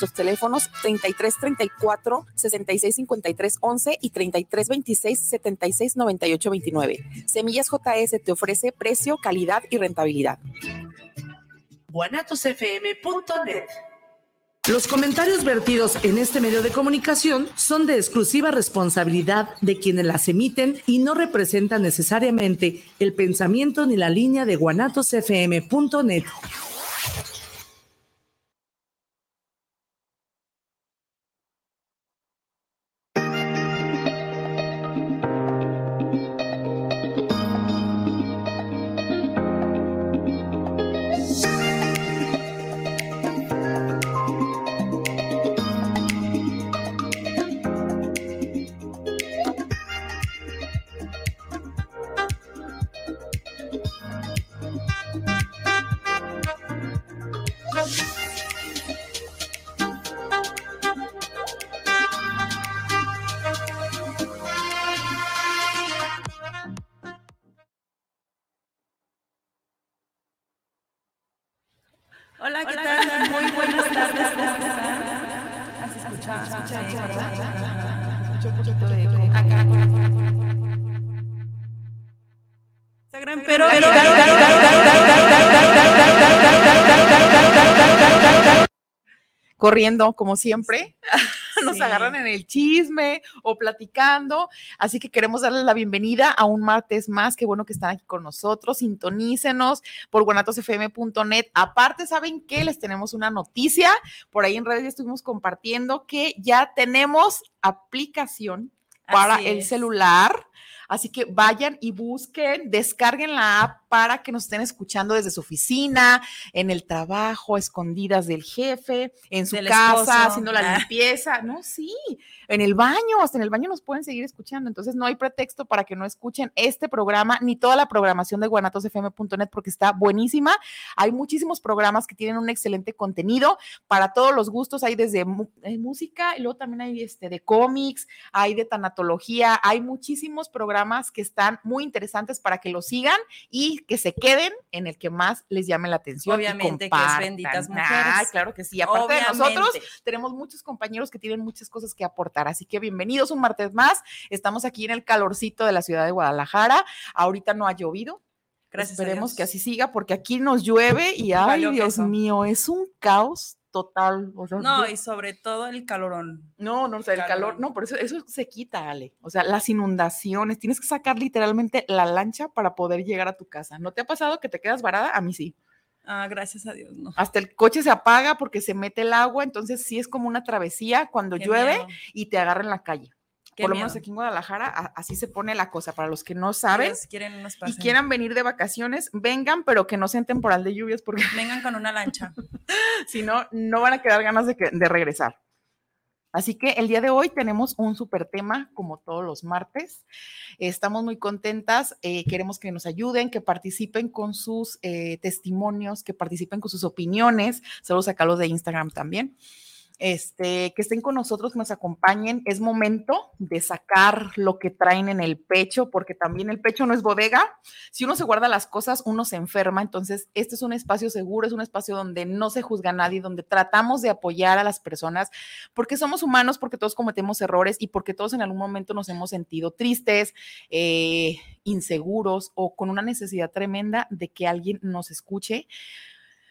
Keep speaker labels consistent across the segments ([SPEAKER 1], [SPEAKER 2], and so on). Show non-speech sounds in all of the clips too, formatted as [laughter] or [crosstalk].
[SPEAKER 1] Los teléfonos 33 34 66 53 11 y 33 26 76 98 29. Semillas JS te ofrece precio, calidad y rentabilidad.
[SPEAKER 2] guanatosfm.net los comentarios vertidos en este medio de comunicación son de exclusiva responsabilidad de quienes las emiten y no representan necesariamente el pensamiento ni la línea de guanatosfm.net.
[SPEAKER 1] corriendo como siempre, [laughs] [laughs] nos agarran en el chisme o platicando, así que queremos darles la bienvenida a un martes más, qué bueno que están aquí con nosotros, sintonícenos por guanatosfm.net, aparte, ¿saben qué? Les tenemos una noticia, por ahí en redes ya estuvimos compartiendo que ya tenemos aplicación para el celular. Así que vayan y busquen, descarguen la app para que nos estén escuchando desde su oficina, en el trabajo, escondidas del jefe, en su casa, haciendo la ah. limpieza. No, sí, en el baño, hasta en el baño nos pueden seguir escuchando. Entonces no hay pretexto para que no escuchen este programa ni toda la programación de guanatosfm.net porque está buenísima. Hay muchísimos programas que tienen un excelente contenido para todos los gustos. Hay desde eh, música y luego también hay este, de cómics, hay de tanatología, hay muchísimos programas que están muy interesantes para que los sigan y que se queden en el que más les llame la atención.
[SPEAKER 3] Obviamente que es benditas mujeres.
[SPEAKER 1] claro que sí. Aparte de nosotros, tenemos muchos compañeros que tienen muchas cosas que aportar. Así que bienvenidos un martes más. Estamos aquí en el calorcito de la ciudad de Guadalajara. Ahorita no ha llovido. Gracias Esperemos que así siga, porque aquí nos llueve y ay, Dios mío, es un caos total.
[SPEAKER 3] no, y sobre todo el calorón.
[SPEAKER 1] No, no, o sea, el calor, no, por eso, eso se quita, Ale. O sea, las inundaciones, tienes que sacar literalmente la lancha para poder llegar a tu casa. ¿No te ha pasado que te quedas varada? A mí sí.
[SPEAKER 3] Ah, gracias a Dios, no.
[SPEAKER 1] Hasta el coche se apaga porque se mete el agua, entonces sí es como una travesía cuando llueve y te agarra en la calle por lo menos aquí en Guadalajara, así se pone la cosa. Para los que no saben
[SPEAKER 3] quieren
[SPEAKER 1] y quieran venir de vacaciones, vengan, pero que no sea en temporal de lluvias, porque [laughs]
[SPEAKER 3] vengan con una lancha.
[SPEAKER 1] si no, no van a quedar ganas de, de regresar. Así que el día de hoy tenemos un súper tema, como todos los martes. Estamos muy contentas, eh, queremos que nos ayuden, que participen con sus eh, testimonios, que participen con sus opiniones. Solo sacarlos de Instagram también este, que estén con nosotros, nos acompañen. Es momento de sacar lo que traen en el pecho, porque también el pecho no es bodega. Si uno se guarda las cosas, uno se enferma. Entonces, este es un espacio seguro, es un espacio donde no se juzga a nadie, donde tratamos de apoyar a las personas, porque somos humanos, porque todos cometemos errores y porque todos en algún momento nos hemos sentido tristes, eh, inseguros o con una necesidad tremenda de que alguien nos escuche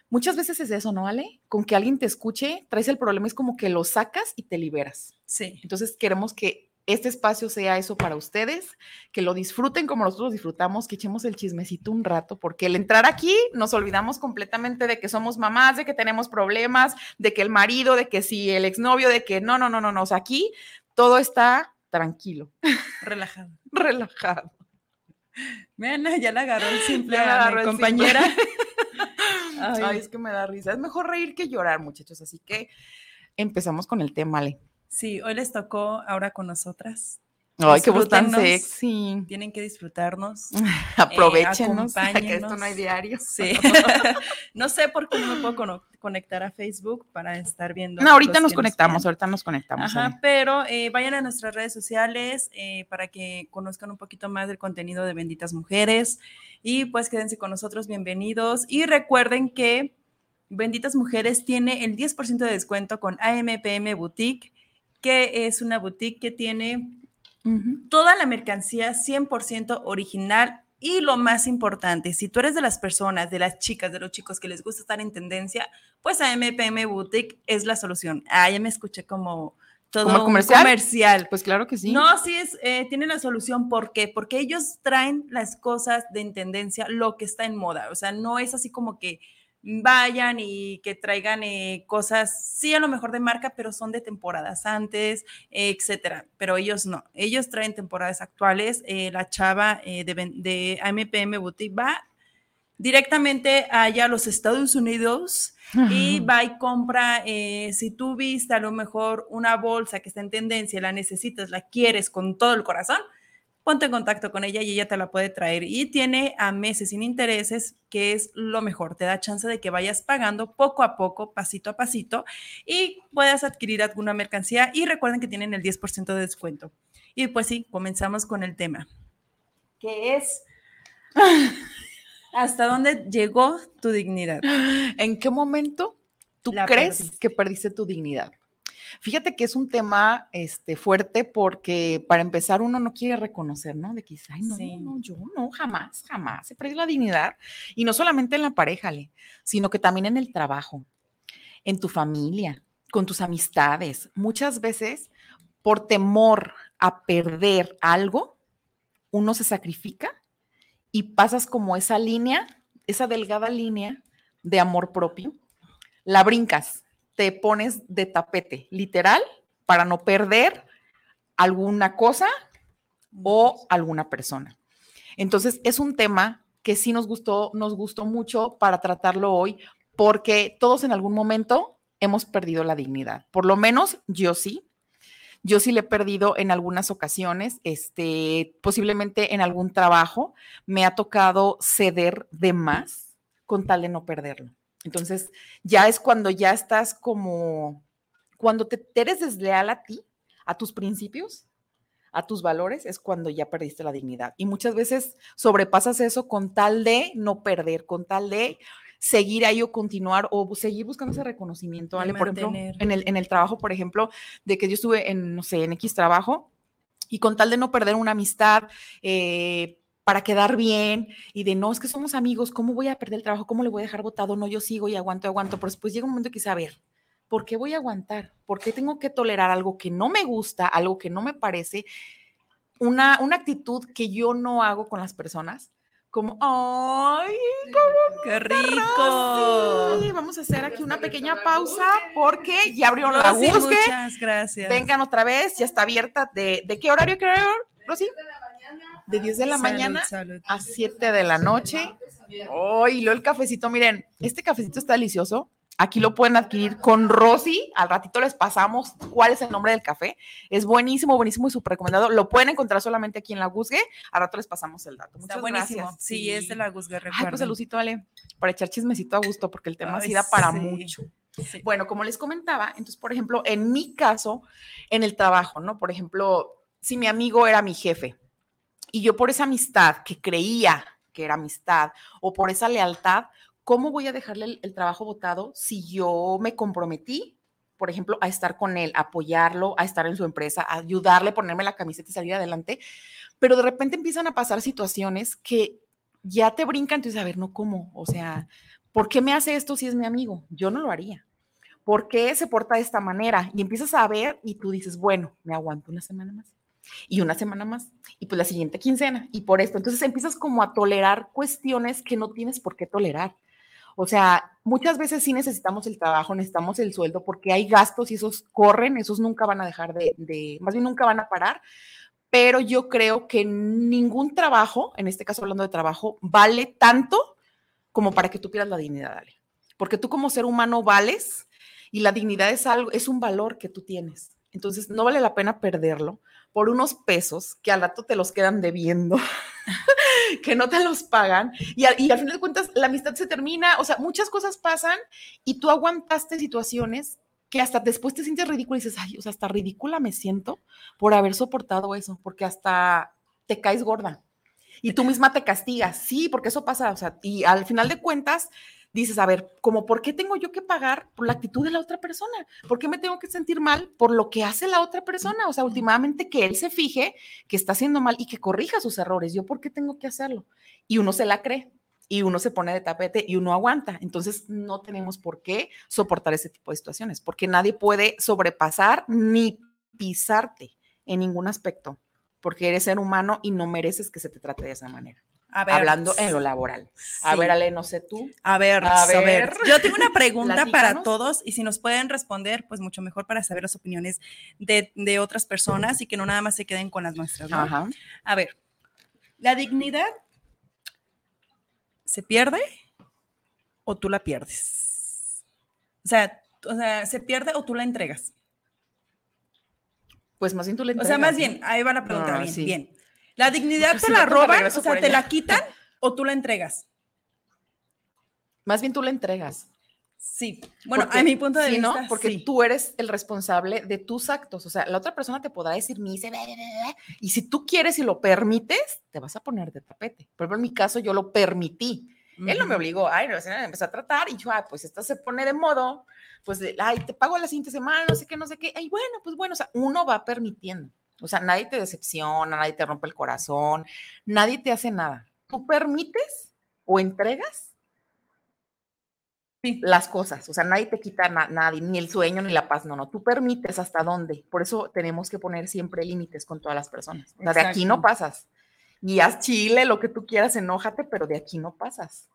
[SPEAKER 1] muchas veces es eso, ¿no, Ale? Con que alguien te escuche, traes el problema, es como que lo sacas y te liberas.
[SPEAKER 3] Sí.
[SPEAKER 1] Entonces queremos que este espacio sea eso para ustedes, que lo disfruten como nosotros disfrutamos, que echemos el chismecito un rato, porque el entrar aquí nos olvidamos completamente de que somos mamás, de que tenemos problemas, de que el marido, de que si el exnovio, de que no, no, no, no, no, aquí todo está tranquilo. [laughs]
[SPEAKER 3] Relajado.
[SPEAKER 1] Relajado.
[SPEAKER 3] Vean, ya la agarró el simple compañera. [laughs]
[SPEAKER 1] Ay. es que me da risa. Es mejor reír que llorar, muchachos. Así que empezamos con el tema, Ale.
[SPEAKER 3] Sí, hoy les tocó ahora con nosotras.
[SPEAKER 1] Ay, qué voz tan sexy.
[SPEAKER 3] Tienen que disfrutarnos. [laughs]
[SPEAKER 1] Aprovechenos, eh, [laughs] que esto no hay diario.
[SPEAKER 3] Sí. [laughs] no sé por qué no me puedo conectar a Facebook para estar viendo.
[SPEAKER 1] No, ahorita nos conectamos, ahorita nos conectamos.
[SPEAKER 3] Ajá, pero eh, vayan a nuestras redes sociales eh, para que conozcan un poquito más del contenido de Benditas Mujeres y pues quédense con nosotros, bienvenidos. Y recuerden que Benditas Mujeres tiene el 10% de descuento con AMPM Boutique, que es una boutique que tiene toda la mercancía 100% original y lo más importante, si tú eres de las personas, de las chicas, de los chicos que les gusta estar en tendencia, pues AMPM Boutique es la solución. Ah, ya me escuché como todo
[SPEAKER 1] comercial?
[SPEAKER 3] comercial.
[SPEAKER 1] Pues claro que sí.
[SPEAKER 3] No, sí es, eh, tiene la solución. ¿Por qué? Porque ellos traen las cosas de en tendencia, lo que está en moda. O sea, no es así como que vayan y que traigan eh, cosas, sí, a lo mejor de marca, pero son de temporadas antes, etcétera. Pero ellos no, ellos traen temporadas actuales. Eh, la chava eh, de, de AMPM Boutique va directamente allá a los Estados Unidos y [laughs] va y compra, si tú viste a lo mejor una bolsa que está en tendencia, la necesitas, la quieres con todo el corazón, ponte en contacto con ella y ella te la puede traer. Y tiene a meses sin intereses, que es lo mejor. Te da chance de que vayas pagando poco a poco, pasito a pasito, y puedas adquirir alguna mercancía. Y recuerden que tienen el 10% de descuento. Y pues sí, comenzamos con el tema, que es... [laughs] ¿Hasta dónde llegó tu dignidad?
[SPEAKER 1] ¿En qué momento tú
[SPEAKER 3] La
[SPEAKER 1] crees
[SPEAKER 3] perdiste.
[SPEAKER 1] que perdiste tu dignidad? Fíjate que es un tema este, fuerte porque para empezar uno no quiere reconocer, ¿no? De que, ay, no,
[SPEAKER 3] Sí.
[SPEAKER 1] no, yo no, jamás, jamás he perdido la dignidad. Y no solamente en la pareja, Ale, sino que también en el trabajo, en tu familia, con tus amistades. Muchas veces, por temor a perder algo, uno se sacrifica y pasas como esa línea, esa delgada línea de amor propio, la brincas, te pones de tapete, literal, para no perder alguna cosa o alguna persona. Entonces, es un tema que sí nos gustó, nos gustó mucho para tratarlo hoy, porque todos en algún momento hemos perdido la dignidad. Por lo menos yo sí. Yo sí le he perdido en algunas ocasiones, este, posiblemente en algún trabajo, me ha tocado ceder de más con tal de no perderlo. Entonces, ya es cuando ya estás como, cuando te, te eres desleal a ti, a tus principios, a tus valores, es cuando ya perdiste la dignidad. Y muchas veces sobrepasas eso con tal de no perder, con tal de seguir ahí o continuar o seguir buscando ese reconocimiento, ¿vale? Por ejemplo,
[SPEAKER 3] mantener.
[SPEAKER 1] en el, en el trabajo, por ejemplo, de que yo estuve en, no sé, en X trabajo y con tal de no perder una amistad, eh, para quedar bien y de no, es que somos amigos, ¿cómo voy a perder el trabajo? ¿Cómo le voy a dejar votado? No, yo sigo y aguanto, aguanto, pero después llega un momento que dice, a ver, ¿por qué voy a aguantar? ¿Por qué tengo que tolerar algo que no me gusta, algo que no me parece? Una, una actitud que yo no hago con las personas, como, ay,
[SPEAKER 3] ¡Qué
[SPEAKER 1] rico.
[SPEAKER 3] rico!
[SPEAKER 1] Vamos a hacer aquí una pequeña pausa porque ya abrieron la busque.
[SPEAKER 3] muchas gracias.
[SPEAKER 1] Vengan otra vez, ya está abierta. ¿De, de qué horario, horario, Rosy? De 10 de la
[SPEAKER 3] Salud,
[SPEAKER 1] mañana
[SPEAKER 3] salud.
[SPEAKER 1] a 7 de la noche. Oh, y luego el cafecito, miren, este cafecito está delicioso. Aquí lo pueden adquirir con Rosy. Al ratito les pasamos cuál es el nombre del café. Es buenísimo, buenísimo y súper recomendado. Lo pueden encontrar solamente aquí en la Guzgue. Al rato les pasamos el dato.
[SPEAKER 3] Está
[SPEAKER 1] Muchas
[SPEAKER 3] buenísimo.
[SPEAKER 1] gracias.
[SPEAKER 3] Sí, es de la Guzga,
[SPEAKER 1] Ay, pues saludcito, Ale, para echar chismecito a gusto, porque el tema sí
[SPEAKER 3] Ay,
[SPEAKER 1] da para
[SPEAKER 3] sí.
[SPEAKER 1] mucho.
[SPEAKER 3] Sí.
[SPEAKER 1] Bueno, como les comentaba, entonces, por ejemplo, en mi caso, en el trabajo, ¿no? Por ejemplo, si mi amigo era mi jefe y yo por esa amistad que creía que era amistad o por esa lealtad, ¿cómo voy a dejarle el, trabajo votado si yo me comprometí, por ejemplo, a estar con él, a apoyarlo, a estar en su empresa, a ayudarle, ponerme la camiseta y salir adelante? Pero de repente empiezan a pasar situaciones que ya te brincan, entonces, a ver, no, ¿cómo? O sea, ¿por qué me hace esto si es mi amigo? Yo no lo haría. ¿Por qué se porta de esta manera? Y empiezas a ver y tú dices, bueno, me aguanto una semana más y una semana más y pues la siguiente quincena y por esto. Entonces empiezas como a tolerar cuestiones que no tienes por qué tolerar. O sea, muchas veces sí necesitamos el trabajo, necesitamos el sueldo porque hay gastos y esos corren, esos nunca van a dejar de, de más bien nunca van a parar. Pero yo creo que ningún trabajo, en este caso hablando de trabajo, vale tanto como para que tú pierdas la dignidad, Ale. Porque tú como ser humano vales y la dignidad es algo, es un valor que tú tienes. Entonces no vale la pena perderlo por unos pesos que al rato te los quedan debiendo, [laughs] que no te los pagan y al, y al final de cuentas la amistad se termina, o sea, muchas cosas pasan y tú aguantaste situaciones que hasta después te sientes ridícula y dices, ay, o sea, hasta ridícula me siento por haber soportado eso, porque hasta te caes gorda y tú misma te castigas, sí, porque eso pasa, o sea, y al final de cuentas dices, a ver, como por qué tengo yo que pagar por la actitud de la otra persona? ¿Por qué me tengo que sentir mal por lo que hace la otra persona? O sea, últimamente que él se fije que está haciendo mal y que corrija sus errores. ¿Yo por qué tengo que hacerlo? Y uno se la cree y uno se pone de tapete y uno aguanta. Entonces, no tenemos por qué soportar ese tipo de situaciones, porque nadie puede sobrepasar ni pisarte en ningún aspecto, porque eres ser humano y no mereces que se te trate de esa manera. Hablando en lo laboral. A ver, Ale, no sé tú.
[SPEAKER 3] A ver, a ver. Yo tengo una pregunta para todos y si nos pueden responder, pues mucho mejor para saber las opiniones de, otras personas y que no nada más se queden con las nuestras. A ver, la dignidad se pierde o tú la pierdes. O sea, o sea, se pierde o tú la entregas.
[SPEAKER 1] Pues más bien tú la entregas.
[SPEAKER 3] O sea, más bien, ahí va la pregunta, bien, bien. ¿La dignidad te la roban, o sea, te la quitan o tú la entregas?
[SPEAKER 1] Más bien tú la entregas.
[SPEAKER 3] Sí, bueno, a mi punto de vista,
[SPEAKER 1] ¿no? Porque tú eres el responsable de tus actos. O sea, la otra persona te podrá decir, me dice, y si tú quieres y lo permites, te vas a poner de tapete. Por ejemplo, en mi caso, yo lo permití. Él no me obligó, ay, no, empezó a tratar y yo, ah, pues esta se pone de modo, pues, ay, te pago la siguiente semana, no sé qué, no sé qué. Y bueno, pues bueno, o sea, uno va permitiendo. O sea, nadie te decepciona, nadie te rompe el corazón, nadie te hace nada. Tú permites o entregas las cosas, o sea, nadie te quita nadie, ni el sueño, ni la paz, no, no, tú permites hasta dónde, por eso tenemos que poner siempre límites con todas las personas, o sea, de aquí no pasas, y haz chile, lo que tú quieras, enójate, pero de aquí no pasas,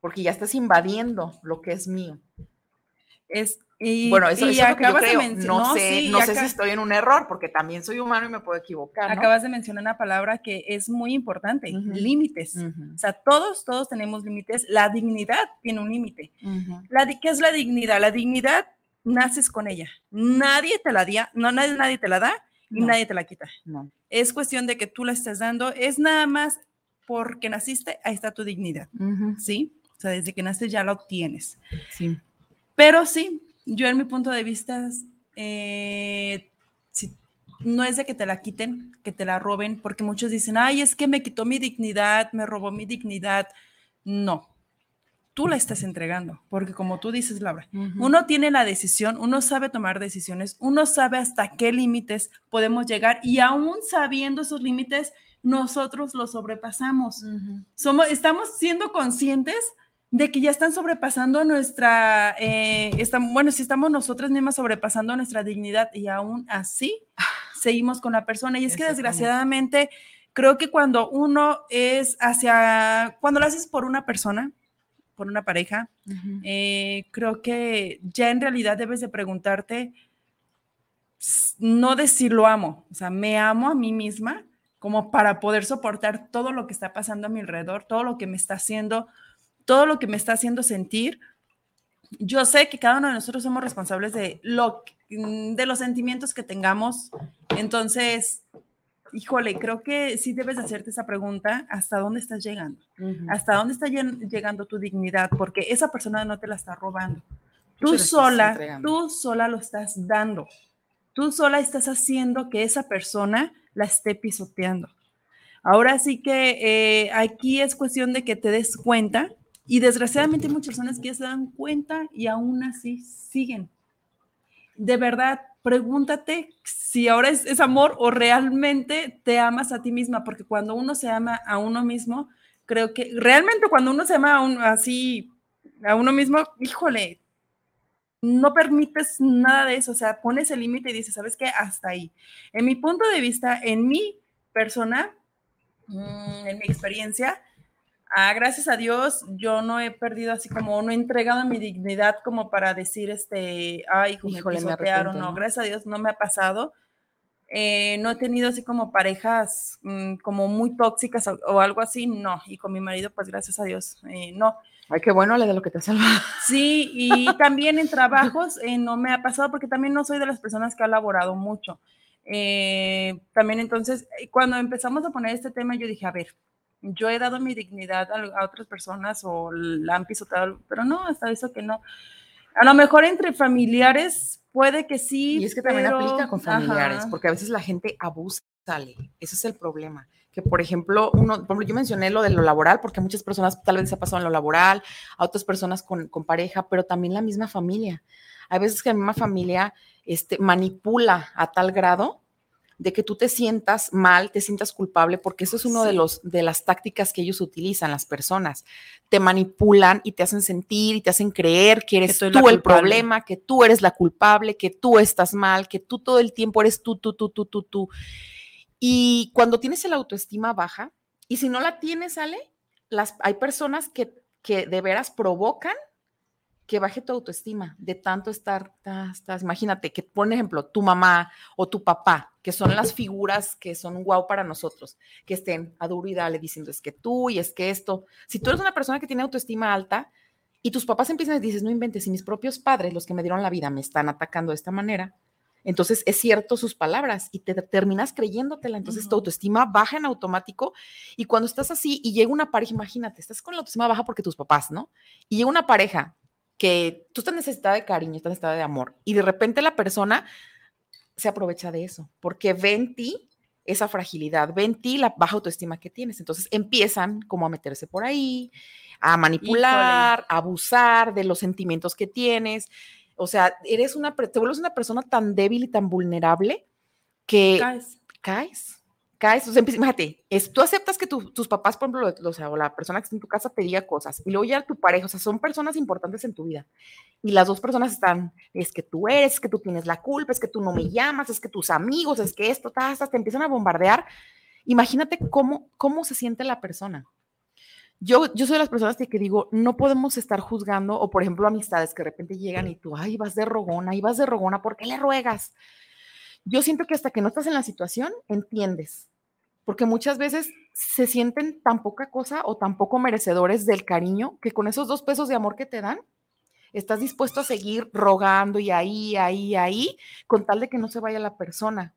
[SPEAKER 1] porque ya estás invadiendo lo que es mío.
[SPEAKER 3] Es
[SPEAKER 1] y, bueno, eso, es lo que yo creo. No sé, no sé si estoy en un error, porque también soy humano y me puedo equivocar.
[SPEAKER 3] Acabas de mencionar una palabra que es muy importante, límites. O sea, todos, todos tenemos límites. La dignidad tiene un límite. ¿Qué es la dignidad? La dignidad naces con ella. Nadie te la da, no, nadie, nadie te la da y nadie te la quita. No. Es cuestión de que tú la estás dando. Es nada más porque naciste, ahí está tu dignidad. ¿Sí? O sea, desde que naces ya la obtienes.
[SPEAKER 1] Sí.
[SPEAKER 3] Pero sí, yo en mi punto de vista, eh, no es de que te la quiten, que te la roben, porque muchos dicen, ay, es que me quitó mi dignidad, me robó mi dignidad. No, tú la estás entregando, porque como tú dices, Laura, uno tiene la decisión, uno sabe tomar decisiones, uno sabe hasta qué límites podemos llegar y aún sabiendo esos límites, nosotros los sobrepasamos. Somos, estamos siendo conscientes de que ya están sobrepasando nuestra, eh, bueno, si estamos nosotras mismas sobrepasando nuestra dignidad y aún así seguimos con la persona. Y es que desgraciadamente creo que cuando uno es hacia, cuando lo haces por una persona, por una pareja, eh, creo que ya en realidad debes de preguntarte, no decir lo amo, o sea, me amo a mí misma como para poder soportar todo lo que está pasando a mi alrededor, todo lo que me está haciendo, todo lo que me está haciendo sentir. Yo sé que cada uno de nosotros somos responsables de, lo, de los sentimientos que tengamos. Entonces, híjole, creo que sí debes hacerte esa pregunta, ¿hasta dónde estás llegando? ¿Hasta dónde está llegando tu dignidad? Porque esa persona no te la está robando. Tú sola, tú sola lo estás dando. Tú sola estás haciendo que esa persona la esté pisoteando. Ahora sí que eh, aquí es cuestión de que te des cuenta y desgraciadamente muchas personas que ya se dan cuenta y aún así siguen. De verdad, pregúntate si ahora es, amor o realmente te amas a ti misma, porque cuando uno se ama a uno mismo, creo que realmente cuando uno se ama así a uno mismo, híjole, no permites nada de eso, o sea, pones el límite y dices, ¿sabes qué? Hasta ahí. En mi punto de vista, en mi persona, mm, en mi experiencia, Ah, gracias a Dios, yo no he perdido así como, no he entregado mi dignidad como para decir, este, ay, Híjole, me pisotearon, no, gracias a Dios no me ha pasado. Eh, no he tenido así como parejas mm, como muy tóxicas o, algo así, no. Y con mi marido, pues gracias a Dios, eh, no.
[SPEAKER 1] Ay, qué bueno, le de lo que te salva.
[SPEAKER 3] Sí, y [laughs] también en trabajos eh, no me ha pasado porque también no soy de las personas que ha laborado mucho. también entonces, cuando empezamos a poner este tema, yo dije, a ver, yo he dado mi dignidad a, otras personas o la han pisotado, pero no, hasta eso que no. A lo mejor entre familiares puede que sí.
[SPEAKER 1] Y es que también aplica con familiares, porque a veces la gente abusa, sale. Ese es el problema. Que, por ejemplo, uno, por ejemplo, yo mencioné lo de lo laboral, porque muchas personas tal vez se ha pasado en lo laboral, a otras personas con, con pareja, pero también la misma familia. Hay veces que la misma familia este, manipula a tal grado de que tú te sientas mal, te sientas culpable, porque eso es uno de los de las tácticas que ellos utilizan las personas. Te manipulan y te hacen sentir y te hacen creer que eres tú el problema, que tú eres la culpable, que tú estás mal, que tú todo el tiempo eres tú, tú, tú, tú, tú, tú. Y cuando tienes el autoestima baja, y si no la tienes, Ale, las, hay personas que, que de veras provocan que baje tu autoestima de tanto estar, estás, imagínate que, por ejemplo, tu mamá o tu papá, que son las figuras que son guau para nosotros, que estén a duro y dale diciendo es que tú y es que esto, si tú eres una persona que tiene autoestima alta y tus papás empiezan y dices, no inventes, si mis propios padres, los que me dieron la vida, me están atacando de esta manera, entonces es cierto sus palabras y te terminas creyéndotela. Entonces tu autoestima baja en automático y cuando estás así y llega una pareja, imagínate, estás con la autoestima baja porque tus papás, ¿no? Y llega una pareja que tú estás necesitada de cariño, estás necesitada de amor, y de repente la persona se aprovecha de eso, porque ve en ti esa fragilidad, ve en ti la baja autoestima que tienes. Entonces empiezan como a meterse por ahí, a manipular, a abusar de los sentimientos que tienes. O sea, eres una, te vuelves una persona tan débil y tan vulnerable que caes. caes imagínate, es, tú aceptas que tus papás, por ejemplo, o, sea, o la persona que está en tu casa te diga cosas, y luego ya tu pareja, o sea, son personas importantes en tu vida, y las dos personas están, es que tú eres, es que tú tienes la culpa, es que tú no me llamas, es que tus amigos, es que esto, te empiezan a bombardear, imagínate cómo, cómo se siente la persona. Yo, yo soy de las personas que, que digo, no podemos estar juzgando, o por ejemplo, amistades que de repente llegan y tú, ay, vas de rogona, y vas de rogona, ¿por qué le ruegas? Yo siento que hasta que no estás en la situación, entiendes, porque muchas veces se sienten tan poca cosa o tan poco merecedores del cariño que con esos dos pesos de amor que te dan, estás dispuesto a seguir rogando y ahí, ahí, ahí, con tal de que no se vaya la persona,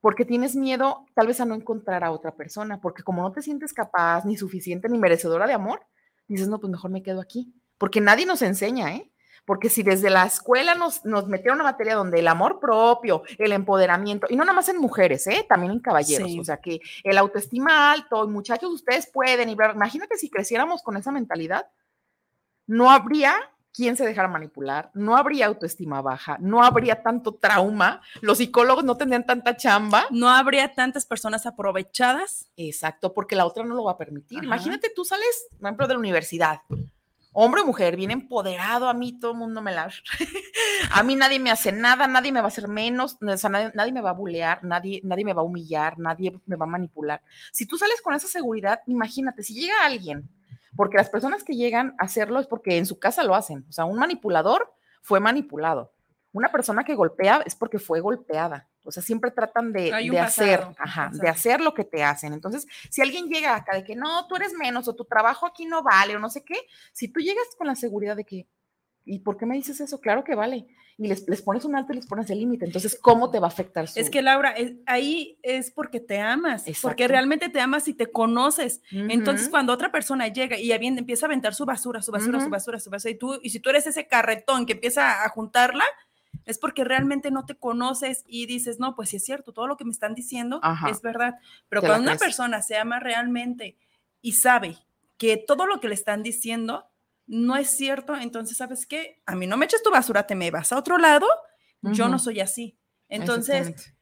[SPEAKER 1] porque tienes miedo tal vez a no encontrar a otra persona, porque como no te sientes capaz, ni suficiente, ni merecedora de amor, dices, no, pues mejor me quedo aquí, porque nadie nos enseña, ¿eh? Porque si desde la escuela nos, nos metieron una materia donde el amor propio, el empoderamiento, y no nada más en mujeres, ¿eh? también en caballeros, o sea que el autoestima alto, muchachos, ustedes pueden, y imagínate si creciéramos con esa mentalidad, no habría quien se dejara manipular, no habría autoestima baja, no habría tanto trauma, los psicólogos no tendrían tanta chamba.
[SPEAKER 3] No habría tantas personas aprovechadas.
[SPEAKER 1] Exacto, porque la otra no lo va a permitir. Imagínate, tú sales, por ejemplo, de la universidad, hombre o mujer, bien empoderado, a mí todo el mundo me la... [laughs] a mí nadie me hace nada, nadie me va a hacer menos, nadie, me va a bulear, nadie, nadie me va a humillar, nadie me va a manipular. Si tú sales con esa seguridad, imagínate, si llega alguien, porque las personas que llegan a hacerlo es porque en su casa lo hacen, o sea, un manipulador fue manipulado, una persona que golpea es porque fue golpeada. O sea, siempre tratan de, hacer, ajá, de hacer lo que te hacen. Entonces, si alguien llega acá de que no, tú eres menos o tu trabajo aquí no vale o no sé qué, si tú llegas con la seguridad de que, ¿y por qué me dices eso? Claro que vale. Y les, les pones un alto y les pones el límite. Entonces, ¿cómo te va a afectar?
[SPEAKER 3] Es que, Laura, ahí es porque te amas, porque realmente te amas y te conoces. Entonces, cuando otra persona llega y empieza a aventar su basura, su basura, su basura, su basura, y, tú, y si tú eres ese carretón que empieza a juntarla, es porque realmente no te conoces y dices, no, pues sí es cierto, todo lo que me están diciendo es verdad. Pero cuando una persona se ama realmente y sabe que todo lo que le están diciendo no es cierto, entonces, ¿sabes qué? A mí no me eches tu basura, te me vas a otro lado, yo no soy así. Entonces,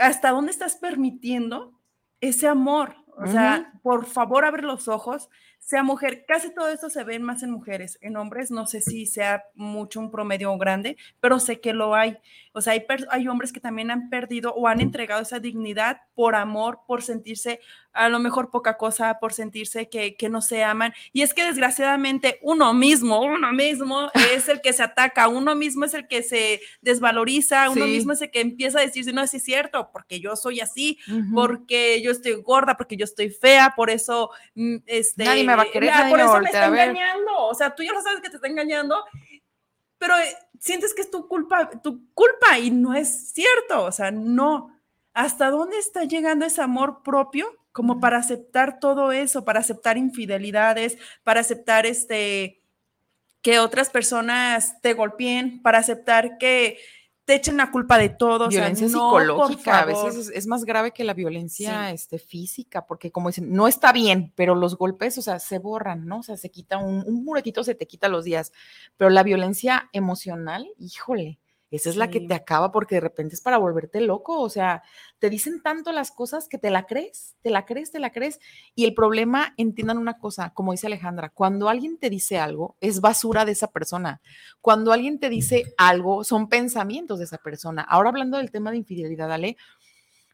[SPEAKER 3] ¿hasta dónde estás permitiendo ese amor? O sea, por favor, abre los ojos, sea mujer, casi todo esto se ve más en mujeres, en hombres no sé si sea mucho un promedio grande, pero sé que lo hay. O sea, hay, hay hombres que también han perdido o han entregado esa dignidad por amor, por sentirse a lo mejor poca cosa, por sentirse que, que no se aman. Y es que desgraciadamente uno mismo, uno mismo [laughs] es el que se ataca, uno mismo es el que se desvaloriza, uno mismo es el que empieza a decirse, no, es cierto, porque yo soy así, porque yo estoy gorda, porque yo estoy fea, por eso, mm, este,
[SPEAKER 1] nadie me va a querer,
[SPEAKER 3] por eso me está engañando, o sea, tú ya lo sabes que te está engañando, pero eh, sientes que es tu culpa, tu culpa y no es cierto, o sea, no. ¿Hasta dónde está llegando ese amor propio como para aceptar todo eso, para aceptar infidelidades, para aceptar este que otras personas te golpeen, para aceptar que te echen la culpa de todo.
[SPEAKER 1] Violencia
[SPEAKER 3] o sea, no, por
[SPEAKER 1] psicológica, a veces es, es más grave que la violencia
[SPEAKER 3] Sí.
[SPEAKER 1] este, física, porque como dicen, no está bien, pero los golpes, o sea, se borran, ¿no? O sea, se quita un, un muretito, se te quita los días, pero la violencia emocional, híjole, esa es la que te acaba porque de repente es para volverte loco, o sea, te dicen tanto las cosas que te la crees, te la crees, te la crees, y el problema, entiendan una cosa, como dice Alejandra, cuando alguien te dice algo, es basura de esa persona. Cuando alguien te dice algo, son pensamientos de esa persona. Ahora hablando del tema de infidelidad, Ale,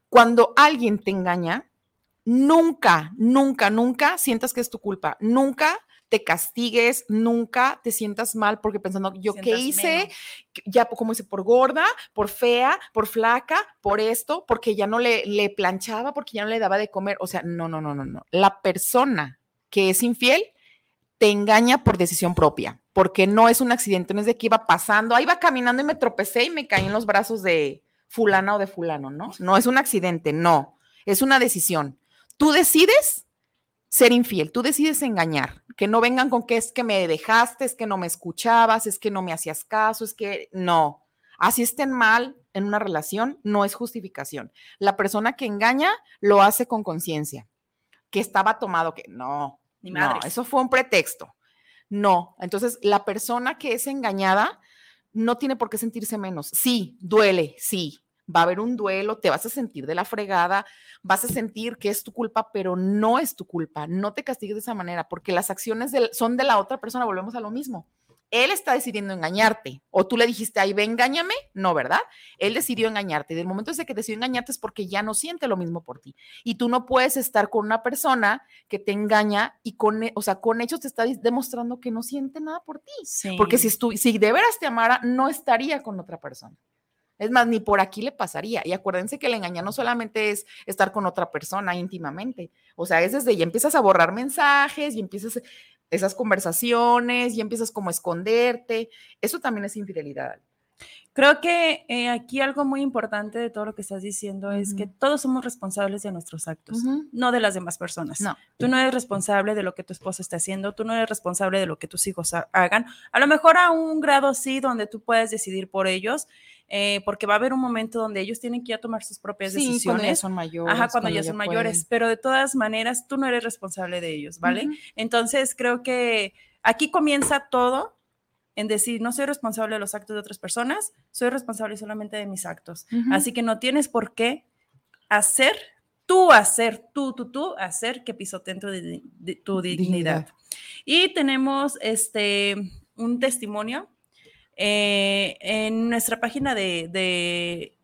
[SPEAKER 1] cuando alguien te engaña, nunca, nunca, nunca sientas que es tu culpa. Nunca te castigues, nunca te sientas mal porque pensando, yo qué hice,
[SPEAKER 3] menos.
[SPEAKER 1] ya como dice, por gorda, por fea, por flaca, por esto, porque ya no le, le planchaba, porque ya no le daba de comer. O sea, no, no, no, no, no. La persona que es infiel te engaña por decisión propia, porque no es un accidente, no es de que iba pasando, ahí iba caminando y me tropecé y me caí en los brazos de fulana o de fulano, ¿no? No es un accidente, no, es una decisión. Tú decides ser infiel, tú decides engañar, que no vengan con que es que me dejaste, es que no me escuchabas, es que no me hacías caso, es que no. Así estén mal en una relación, no es justificación. La persona que engaña lo hace con conciencia, que estaba tomado, que no,
[SPEAKER 3] Ni
[SPEAKER 1] no,
[SPEAKER 3] madres.
[SPEAKER 1] eso fue un pretexto. No, entonces la persona que es engañada no tiene por qué sentirse menos. Sí, duele, sí. Va a haber un duelo, te vas a sentir de la fregada, vas a sentir que es tu culpa, pero no es tu culpa. No te castigues de esa manera, porque las acciones del- son de la otra persona, volvemos a lo mismo. Él está decidiendo engañarte, o tú le dijiste, ay, ve, engáñame. No, ¿verdad? Él decidió engañarte. Y del momento ese que decidió engañarte es porque ya no siente lo mismo por ti. Y tú no puedes estar con una persona que te engaña y con, he- o sea, con hechos te está demostrando que no siente nada por ti.
[SPEAKER 3] Sí.
[SPEAKER 1] Porque si, si de veras te amara, no estaría con otra persona. Es más, ni por aquí le pasaría. Y acuérdense que el engañar no solamente es estar con otra persona íntimamente. O sea, es desde ya empiezas a borrar mensajes y empiezas esas conversaciones y empiezas como a esconderte. Eso también es infidelidad.
[SPEAKER 3] Creo que eh, aquí algo muy importante de todo lo que estás diciendo es que todos somos responsables de nuestros actos,
[SPEAKER 1] Ujú.
[SPEAKER 3] no de las demás personas.
[SPEAKER 1] No.
[SPEAKER 3] Tú no eres responsable de lo que tu esposo está haciendo, tú no eres responsable de lo que tus hijos ha- hagan. A lo mejor a un grado sí, donde tú puedes decidir por ellos, eh, porque va a haber un momento donde ellos tienen que ya tomar sus propias
[SPEAKER 1] Sí, cuando ya
[SPEAKER 3] decisiones.
[SPEAKER 1] son mayores.
[SPEAKER 3] Ajá, cuando ya son mayores, pero de todas maneras tú no eres responsable de ellos, ¿vale?
[SPEAKER 1] Ujú.
[SPEAKER 3] Entonces creo que aquí comienza todo en decir, no soy responsable de los actos de otras personas, soy responsable solamente de mis actos. Así que no tienes por qué hacer, tú hacer, tú, tú, tú, hacer que pisoteen tu, di- tu dignidad.
[SPEAKER 1] Dignidad.
[SPEAKER 3] Y tenemos este, un testimonio eh, en nuestra página de, de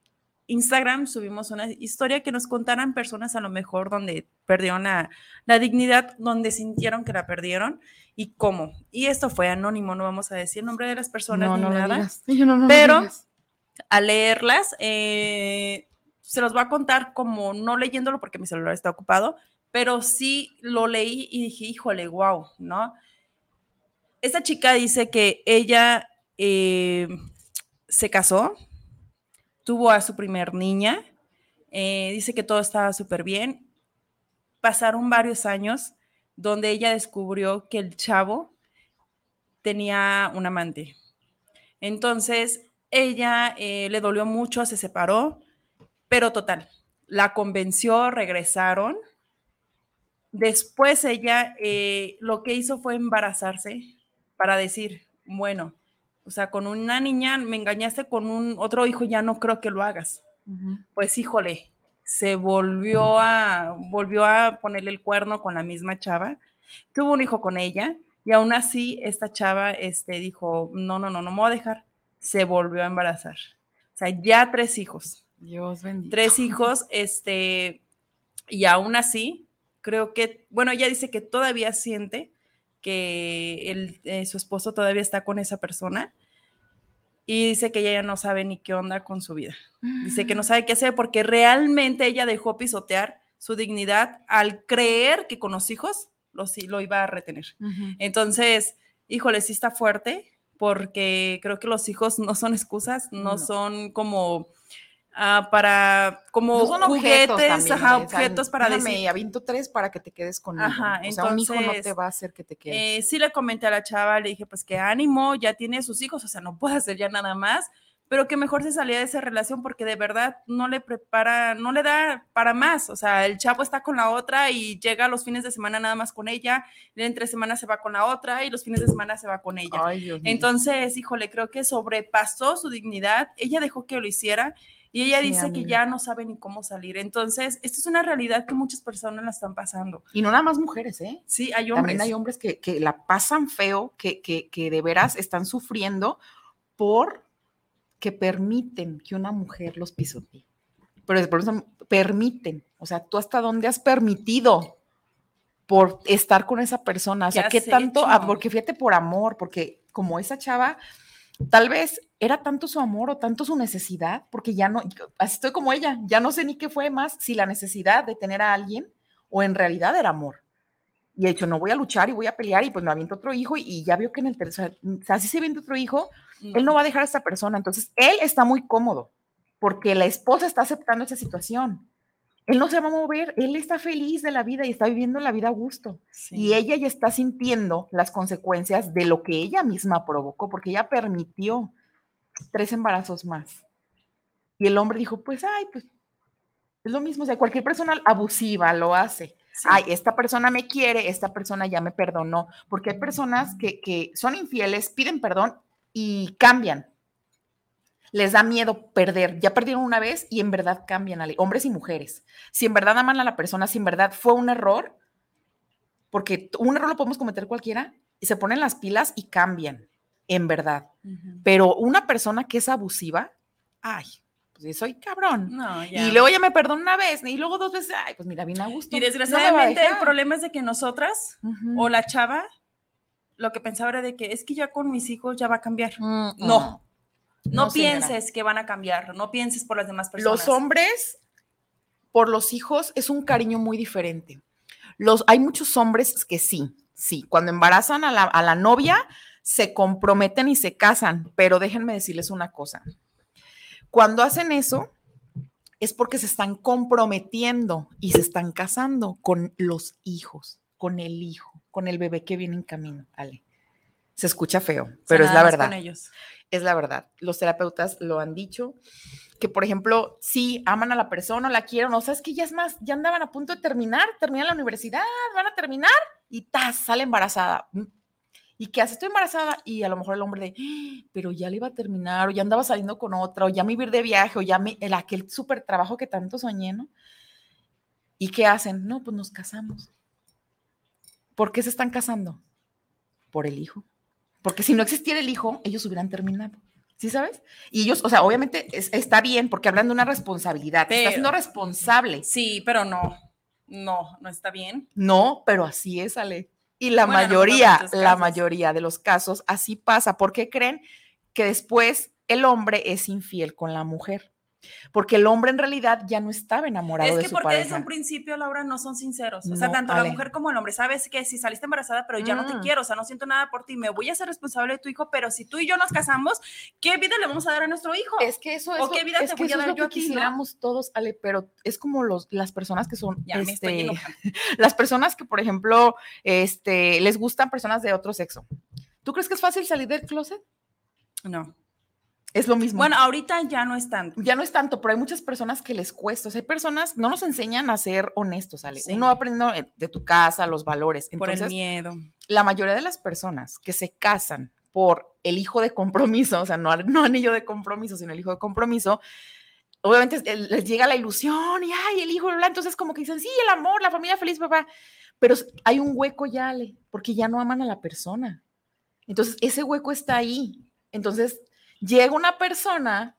[SPEAKER 3] Instagram subimos una historia que nos contaran personas a lo mejor donde perdieron la, la dignidad, donde sintieron que la perdieron y cómo. Y esto fue anónimo, no vamos a decir el nombre de las personas
[SPEAKER 1] No,
[SPEAKER 3] ni
[SPEAKER 1] no
[SPEAKER 3] nada. [laughs]
[SPEAKER 1] no,
[SPEAKER 3] Pero-
[SPEAKER 1] digas.
[SPEAKER 3] A leerlas, eh, se los voy a contar como no leyéndolo porque mi celular está ocupado, pero sí lo leí y dije, híjole, wow, ¿no? Esta chica dice que ella eh, se casó, tuvo a su primer niña, eh, dice que todo estaba súper bien. Pasaron varios años donde ella descubrió que el chavo tenía un amante. Entonces, ella eh, le dolió mucho, se separó, pero total, la convenció, regresaron. Después ella eh, lo que hizo fue embarazarse para decir, bueno, o sea, con una niña me engañaste con un otro hijo, ya no creo que lo hagas. Pues híjole, se volvió a volvió a ponerle el cuerno con la misma chava, tuvo un hijo con ella y aún así esta chava este dijo, "No, no, no, no me voy a dejar." Se volvió a embarazar. O sea, ya tres hijos.
[SPEAKER 1] Dios bendito.
[SPEAKER 3] Tres hijos este y aún así creo que bueno, ella dice que todavía siente que el, eh, su esposo todavía está con esa persona y dice que ella ya no sabe ni qué onda con su vida. Dice que no sabe qué hacer porque realmente ella dejó pisotear su dignidad al creer que con los hijos lo, sí- lo iba a retener. Entonces, híjole, sí está fuerte porque creo que los hijos no son excusas, no,
[SPEAKER 1] No.
[SPEAKER 3] son como ah, para como
[SPEAKER 1] No
[SPEAKER 3] juguetes,
[SPEAKER 1] objetos
[SPEAKER 3] ajá, objetos para
[SPEAKER 1] déjame,
[SPEAKER 3] decir.
[SPEAKER 1] aviento tres para que te quedes conmigo.
[SPEAKER 3] Ajá,
[SPEAKER 1] o sea, un hijo no te va a hacer que te quedes.
[SPEAKER 3] Eh, sí le comenté a la chava, le dije, pues que ánimo, ya tiene sus hijos, o sea, no puede hacer ya nada más, pero que mejor se salía de esa relación porque de verdad no le prepara, no le da para más, o sea, el chavo está con la otra y llega los fines de semana nada más con ella, entre semana se va con la otra y los fines de semana se va con ella.
[SPEAKER 1] Ay, Dios mío.
[SPEAKER 3] Entonces, híjole, creo que sobrepasó su dignidad, ella dejó que lo hiciera y ella
[SPEAKER 1] Sí,
[SPEAKER 3] dice que ya no sabe ni cómo salir. Entonces, esto es una realidad que muchas personas la están pasando.
[SPEAKER 1] Y no nada más mujeres, ¿eh?
[SPEAKER 3] Sí, hay
[SPEAKER 1] También
[SPEAKER 3] hombres.
[SPEAKER 1] hay hombres que, que la pasan feo, que, que, que de veras están sufriendo por que permiten que una mujer los pisotee. Pero por eso permiten. O sea, tú hasta dónde has permitido por estar con esa persona. O sea,
[SPEAKER 3] ¿Qué
[SPEAKER 1] ¿qué
[SPEAKER 3] has
[SPEAKER 1] tanto? Ah,
[SPEAKER 3] hecho?
[SPEAKER 1] porque fíjate por amor, porque como esa chava, tal vez era tanto su amor o tanto su necesidad, porque ya no, así estoy como ella, ya no sé ni qué fue más, si la necesidad de tener a alguien o en realidad era amor. Y he dicho, no voy a luchar y voy a pelear y pues me aviento otro hijo y, y ya vio que en el tercer, o sea, si se avienta otro hijo, él no va a dejar a esta persona. Entonces, él está muy cómodo porque la esposa está aceptando esa situación. Él no se va a mover, él está feliz de la vida y está viviendo la vida a gusto.
[SPEAKER 3] Sí.
[SPEAKER 1] Y ella ya está sintiendo las consecuencias de lo que ella misma provocó, porque ella permitió tres embarazos más. Y el hombre dijo, pues, ay, pues, es lo mismo, o sea, cualquier persona abusiva lo hace.
[SPEAKER 3] Sí.
[SPEAKER 1] Ay, esta persona me quiere, esta persona ya me perdonó, porque hay personas que, que son infieles, piden perdón y cambian. Les da miedo perder. Ya perdieron una vez y en verdad cambian, Ale, hombres y mujeres. Si en verdad aman a la persona, si en verdad fue un error, porque un error lo podemos cometer cualquiera, y se ponen las pilas y cambian, en verdad. Pero una persona que es abusiva, ay, pues soy cabrón.
[SPEAKER 3] No.
[SPEAKER 1] Y luego ya me perdonó una vez, y luego dos veces, ay, pues mira, bien a gusto.
[SPEAKER 3] Y
[SPEAKER 1] no a
[SPEAKER 3] desgraciadamente el problema es de que nosotras
[SPEAKER 1] Ujú.
[SPEAKER 3] o la chava lo que pensaba era de que es que ya con mis hijos ya va a cambiar.
[SPEAKER 1] Mm,
[SPEAKER 3] No. No, pienses que van a cambiar, no pienses por las demás personas.
[SPEAKER 1] Los hombres, por los hijos, es un cariño muy diferente. Los, hay muchos hombres que sí, sí, cuando embarazan a la, a la novia, se comprometen y se casan, pero déjenme decirles una cosa. Cuando hacen eso, es porque se están comprometiendo y se están casando con los hijos, con el hijo, con el bebé que viene en camino. Ale. Se escucha feo,
[SPEAKER 3] O sea,
[SPEAKER 1] pero es la verdad
[SPEAKER 3] Con ellos.
[SPEAKER 1] Es la verdad. Los terapeutas lo han dicho, que por ejemplo, sí, aman a la persona, la quieren, o sea, es que ya es más, ya andaban a punto de terminar, terminan la universidad, van a terminar y ¡tas! sale embarazada. Mm. ¿Y qué hace? Estoy embarazada y a lo mejor el hombre de, "Ah, pero ya le iba a terminar, o ya andaba saliendo con otra, o ya me iba a ir de viaje, o ya me, el, aquel súper trabajo que tanto soñé, ¿no? ¿Y qué hacen? No, pues nos casamos. ¿Por qué se están casando? Por el hijo. Porque si no existiera el hijo, ellos hubieran terminado. ¿Sí sabes? Y ellos, o sea, obviamente es- está bien porque hablan de una responsabilidad. Te está siendo
[SPEAKER 3] Pero-
[SPEAKER 1] responsable.
[SPEAKER 3] Sí, pero no. No, no está bien.
[SPEAKER 1] No, pero así es, Ale. Y la
[SPEAKER 3] Bueno,
[SPEAKER 1] mayoría, la mayoría de los casos así pasa. ¿Por qué creen que después el hombre es infiel con la mujer? Porque el hombre en realidad ya no estaba enamorado
[SPEAKER 3] Es
[SPEAKER 1] de
[SPEAKER 3] que
[SPEAKER 1] su
[SPEAKER 3] porque desde un principio, Laura, no son sinceros. O sea, tanto la
[SPEAKER 1] Ale.
[SPEAKER 3] mujer como el hombre. Sabes que si saliste embarazada, pero ya no te
[SPEAKER 1] Mm.
[SPEAKER 3] quiero, o sea, no siento nada por ti, me voy a ser responsable de tu hijo, pero si tú y yo nos casamos, ¿qué vida le vamos a dar a nuestro hijo?
[SPEAKER 1] Es que eso,
[SPEAKER 3] ¿O
[SPEAKER 1] eso-
[SPEAKER 3] qué vida
[SPEAKER 1] es
[SPEAKER 3] te
[SPEAKER 1] que
[SPEAKER 3] voy a
[SPEAKER 1] es
[SPEAKER 3] dar
[SPEAKER 1] lo
[SPEAKER 3] yo
[SPEAKER 1] que
[SPEAKER 3] ti, no?
[SPEAKER 1] quisiéramos todos, Ale, pero es como los, las personas que son,
[SPEAKER 3] Ya
[SPEAKER 1] este, [laughs] las personas que, por ejemplo, este, les gustan personas de otro sexo. ¿Tú crees que es fácil salir del closet?
[SPEAKER 3] No.
[SPEAKER 1] Es lo mismo.
[SPEAKER 3] Bueno, ahorita ya no es tanto.
[SPEAKER 1] ya no es tanto, pero hay muchas personas que les cuesta. O sea, hay personas, no nos enseñan a ser honestos, Ale.
[SPEAKER 3] Sí.
[SPEAKER 1] Uno va aprendiendo de tu casa, los valores.
[SPEAKER 3] por el
[SPEAKER 1] Entonces,
[SPEAKER 3] miedo.
[SPEAKER 1] la mayoría de las personas que se casan por el hijo de compromiso, o sea, no, no anillo de compromiso, sino el hijo de compromiso, obviamente les llega la ilusión y ay, el hijo, bla, entonces como que dicen, sí, el amor, la familia feliz, papá, pero hay un hueco ya, Ale, porque ya no aman a la persona. Entonces, ese hueco está ahí. Entonces, llega una persona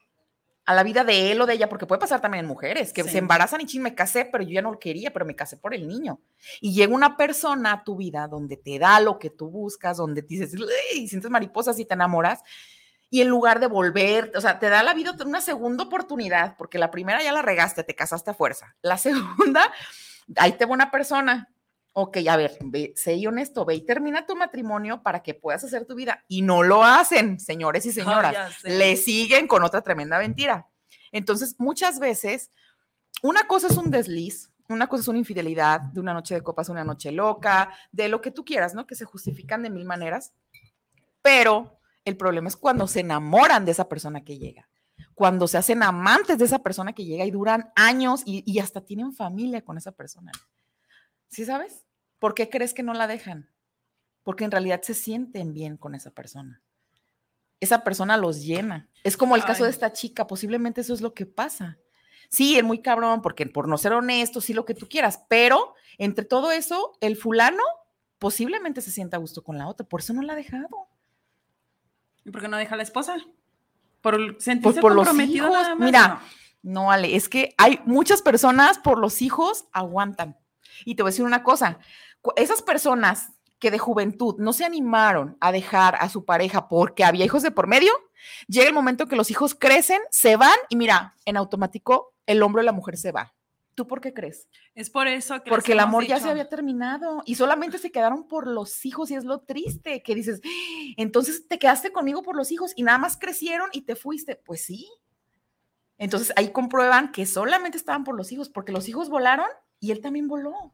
[SPEAKER 1] a la vida de él o de ella, porque puede pasar también en mujeres, que
[SPEAKER 3] Sí.
[SPEAKER 1] se embarazan y ching, me casé, pero yo ya no lo quería, pero me casé por el niño. Y llega una persona a tu vida donde te da lo que tú buscas, donde dices, y sientes mariposas y te enamoras, y en lugar de volver, o sea, te da la vida una segunda oportunidad, porque la primera ya la regaste, te casaste a fuerza. La [laughs] segunda, ahí te va una persona. Ok, a ver, ve, sé honesto, ve y termina tu matrimonio para que puedas hacer tu vida. Y no lo hacen, señores y [laughs] señoras le siguen con otra tremenda mentira. Entonces, muchas veces, una cosa es un desliz, una cosa es una infidelidad, de una noche de copas, una noche loca, de lo que tú quieras, ¿no? Que se justifican de mil maneras, pero el problema es cuando se enamoran de esa persona que llega, cuando se hacen amantes de esa persona que llega y duran años y, hasta tienen familia con esa persona. ¿Sí sabes? ¿Por qué crees que no la dejan? Porque en realidad se sienten bien con esa persona. Esa persona los llena. Es como el caso de esta chica, posiblemente eso es lo que pasa Sí, es muy cabrón porque por no ser honesto, sí lo que tú quieras, pero entre todo eso, el fulano posiblemente se sienta a gusto con la otra, por eso no la ha dejado.
[SPEAKER 3] ¿Y por qué no deja a la esposa? Por
[SPEAKER 1] sentirse pues por los hijos. Mira, no, Ale, es que hay muchas personas por los hijos aguantan. Y te voy a decir una cosa, esas personas que de juventud no se animaron a dejar a su pareja porque había hijos de por medio, llega el momento que los hijos crecen, se van y mira, en automático el hombro de la mujer se va. ¿Tú por qué crees?
[SPEAKER 3] Es por eso que...
[SPEAKER 1] Porque el amor ya se había terminado y solamente se quedaron por los hijos y es lo triste que dices, entonces te quedaste conmigo por los hijos y nada más crecieron y te fuiste. Pues sí. Entonces ahí comprueban que solamente estaban por los hijos porque los hijos volaron y él también voló.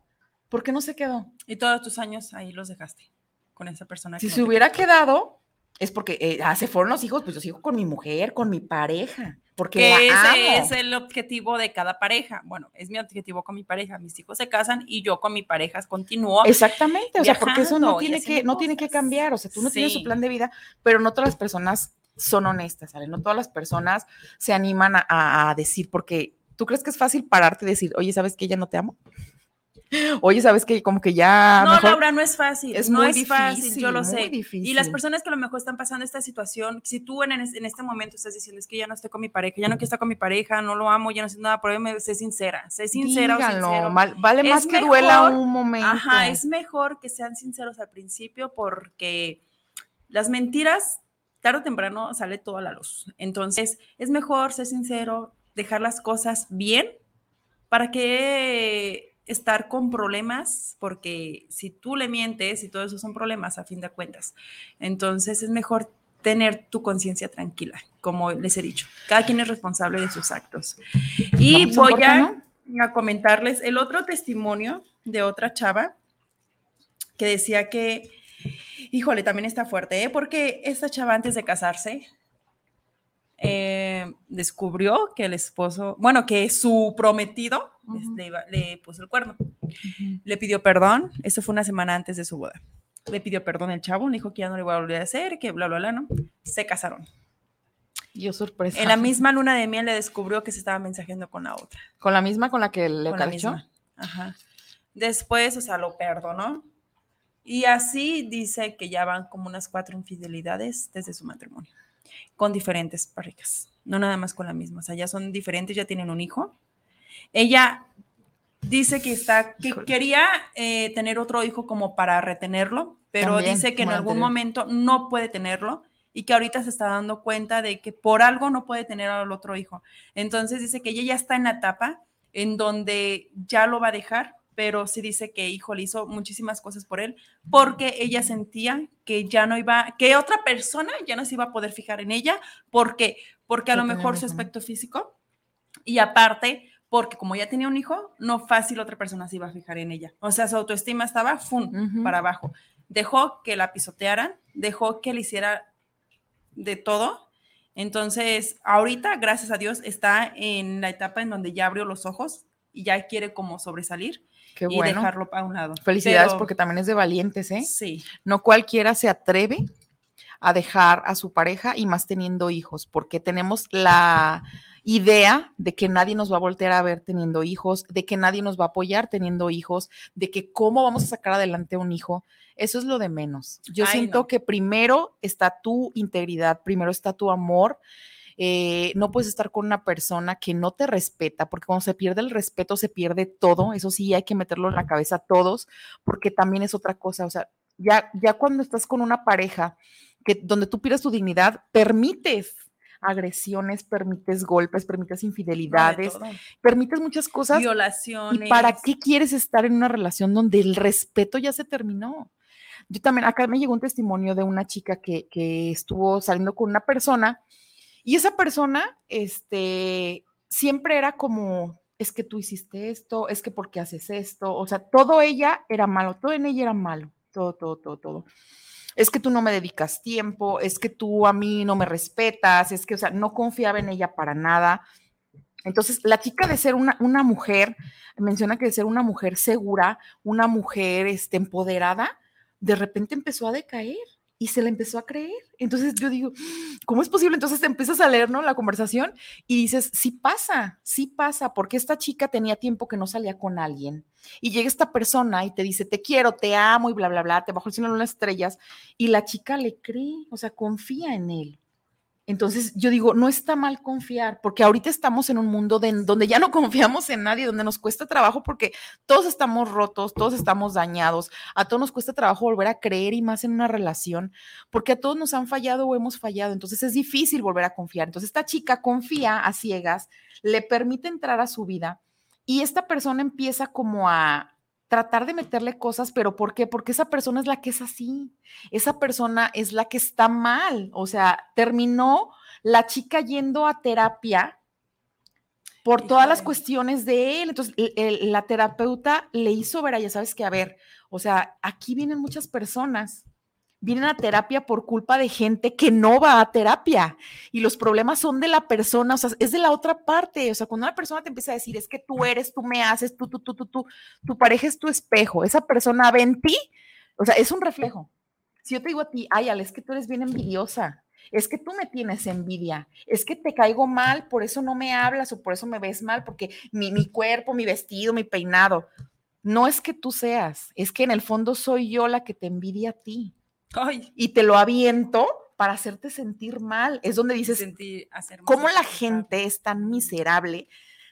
[SPEAKER 1] ¿Por qué no se quedó?
[SPEAKER 3] Y todos tus años ahí los dejaste con esa persona.
[SPEAKER 1] Si se hubiera quedado, es porque eh, ah, se fueron los hijos, pues yo sigo con mi mujer, con mi pareja. Porque
[SPEAKER 3] ese es el objetivo de cada pareja. Bueno, es mi objetivo con mi pareja. Mis hijos se casan y yo con mi pareja continúo.
[SPEAKER 1] Exactamente, o sea, porque eso no tiene que no tiene que cambiar, o sea, tú no tienes su plan de vida, pero no todas las personas son honestas, ¿sale? No todas las personas se animan a, a decir porque tú crees que es fácil pararte y decir, "Oye, ¿sabes que ya no te amo?" Oye, ¿sabes que Como que ya...
[SPEAKER 3] No, Laura, no es fácil. Es no muy es difícil, fácil, yo lo sé. Y las personas que a lo mejor están pasando esta situación, si tú en, en, este momento estás diciendo, es que ya no estoy con mi pareja, ya no quiero estar con mi pareja, no lo amo, ya no sé nada, pero sé sincera, sé sincera
[SPEAKER 1] Díganlo, vale más que duela un momento.
[SPEAKER 3] Ajá, es mejor que sean sinceros al principio porque las mentiras, tarde o temprano, sale todo a la luz. Entonces, es mejor ser sincero, dejar las cosas bien para que estar con problemas, porque si tú le mientes y todo eso son problemas a fin de cuentas. Entonces es mejor tener tu conciencia tranquila, como les he dicho. Cada quien es responsable de sus actos. Y voy a, a, comentarles el otro testimonio de otra chava que decía que, híjole, también está fuerte, ¿eh? porque esta chava antes de casarse eh, descubrió que el esposo, bueno, que su prometido le, puso el cuerno. Le pidió perdón, eso fue una semana antes de su boda. Le pidió perdón el chavo, le dijo que ya no le iba a volver a hacer, que bla, bla, bla, ¿no? Se casaron.
[SPEAKER 1] Yo sorpresa.
[SPEAKER 3] En la misma luna de miel le descubrió que se estaba mensajeando con la otra.
[SPEAKER 1] ¿Con la misma con la que le cachó?
[SPEAKER 3] Ajá. Después, o sea, lo perdonó. Y así dice que ya van como unas cuatro infidelidades desde su matrimonio con diferentes parejas, no nada más con la misma, o sea, ya son diferentes, ya tienen un hijo. Ella dice que está, que quería eh, tener otro hijo como para retenerlo, pero dice que en algún momento no puede tenerlo y que ahorita se está dando cuenta de que por algo no puede tener al otro hijo. Entonces dice que ella ya está en la etapa en donde ya lo va a dejar pero sí dice que hijo le hizo muchísimas cosas por él porque ella sentía que ya no iba, que otra persona ya no se iba a poder fijar en ella, porque porque a lo mejor su aspecto físico y aparte porque como ya tenía un hijo, no fácil otra persona se iba a fijar en ella. O sea, su autoestima estaba fun, para abajo. Dejó que la pisotearan, dejó que le hiciera de todo. Entonces, ahorita, gracias a Dios, está en la etapa en donde ya abrió los ojos y ya quiere como sobresalir y dejarlo a un lado.
[SPEAKER 1] Felicidades porque también es de valientes, ¿eh?
[SPEAKER 3] Sí.
[SPEAKER 1] No cualquiera se atreve a dejar a su pareja y más teniendo hijos, porque tenemos la idea de que nadie nos va a voltear a ver teniendo hijos, de que nadie nos va a apoyar teniendo hijos, de que cómo vamos a sacar adelante un hijo. Eso es lo de menos. Yo siento que primero está tu integridad, primero está tu amor eh, no puedes estar con una persona que no te respeta, porque cuando se pierde el respeto se pierde todo, eso sí hay que meterlo en la cabeza a todos, porque también es otra cosa, o sea, ya, ya cuando estás con una pareja que donde tú pierdes tu dignidad, permites agresiones, permites golpes, permites infidelidades, permites muchas cosas.
[SPEAKER 3] Violaciones.
[SPEAKER 1] ¿Y para qué quieres estar en una relación donde el respeto ya se terminó? Yo también, acá me llegó un testimonio de una chica que estuvo saliendo con una persona y esa persona, este, siempre era como, es que tú hiciste esto, es que porque haces esto, o sea, todo ella era malo, todo en ella era malo, todo, todo, todo, todo. Es que tú no me dedicas tiempo, es que tú a mí no me respetas, es que, o sea, no confiaba en ella para nada. Entonces, la chica de ser una, una mujer, menciona que de ser una mujer segura, una mujer este, empoderada, de repente empezó a decaer y se le empezó a creer. Entonces yo digo, ¿cómo es posible? Entonces te empiezas a leer, ¿no? La conversación y dices, sí pasa, sí pasa, porque esta chica tenía tiempo que no salía con alguien y llega esta persona y te dice, te quiero, te amo y bla, bla, bla, te bajo el cielo en las estrellas y la chica le cree, o sea, confía en él. Entonces yo digo, no está mal confiar, porque ahorita estamos en un mundo donde ya no [laughs] confiamos en nadie, donde nos cuesta trabajo porque todos estamos rotos, todos estamos dañados, a todos nos cuesta trabajo volver a creer y más en una relación, porque a todos nos han fallado o hemos fallado, entonces es difícil volver a confiar. Entonces esta chica confía a ciegas, le permite entrar a su vida y esta persona empieza como a, tratar de meterle cosas, pero ¿por qué? Porque esa persona es la que es así, esa persona es la que está mal, o sea, terminó la chica yendo a terapia por todas las cuestiones de él, entonces la terapeuta le hizo ver a ella, sabes que, a ver, o sea, aquí vienen muchas personas vienen a terapia por culpa de gente que no va a terapia. Y los problemas son de la persona, o sea, es de la otra parte, o sea, cuando una persona te empieza a decir, es que tú eres, tú me haces, tú, tú, tú, tú, tú, tu pareja es tu espejo, esa persona ve en ti, o sea, es un reflejo. Si yo te digo a ti, ay, Ale, es que tú eres bien envidiosa, es que tú me tienes envidia, es que te caigo mal, por eso no me hablas o por eso me ves mal, porque mi, mi cuerpo, mi vestido, mi peinado, no es que tú seas, es que en el fondo soy yo la que te envidia a ti y te lo aviento para hacerte sentir mal. Es donde dices, ¿cómo la gente es tan miserable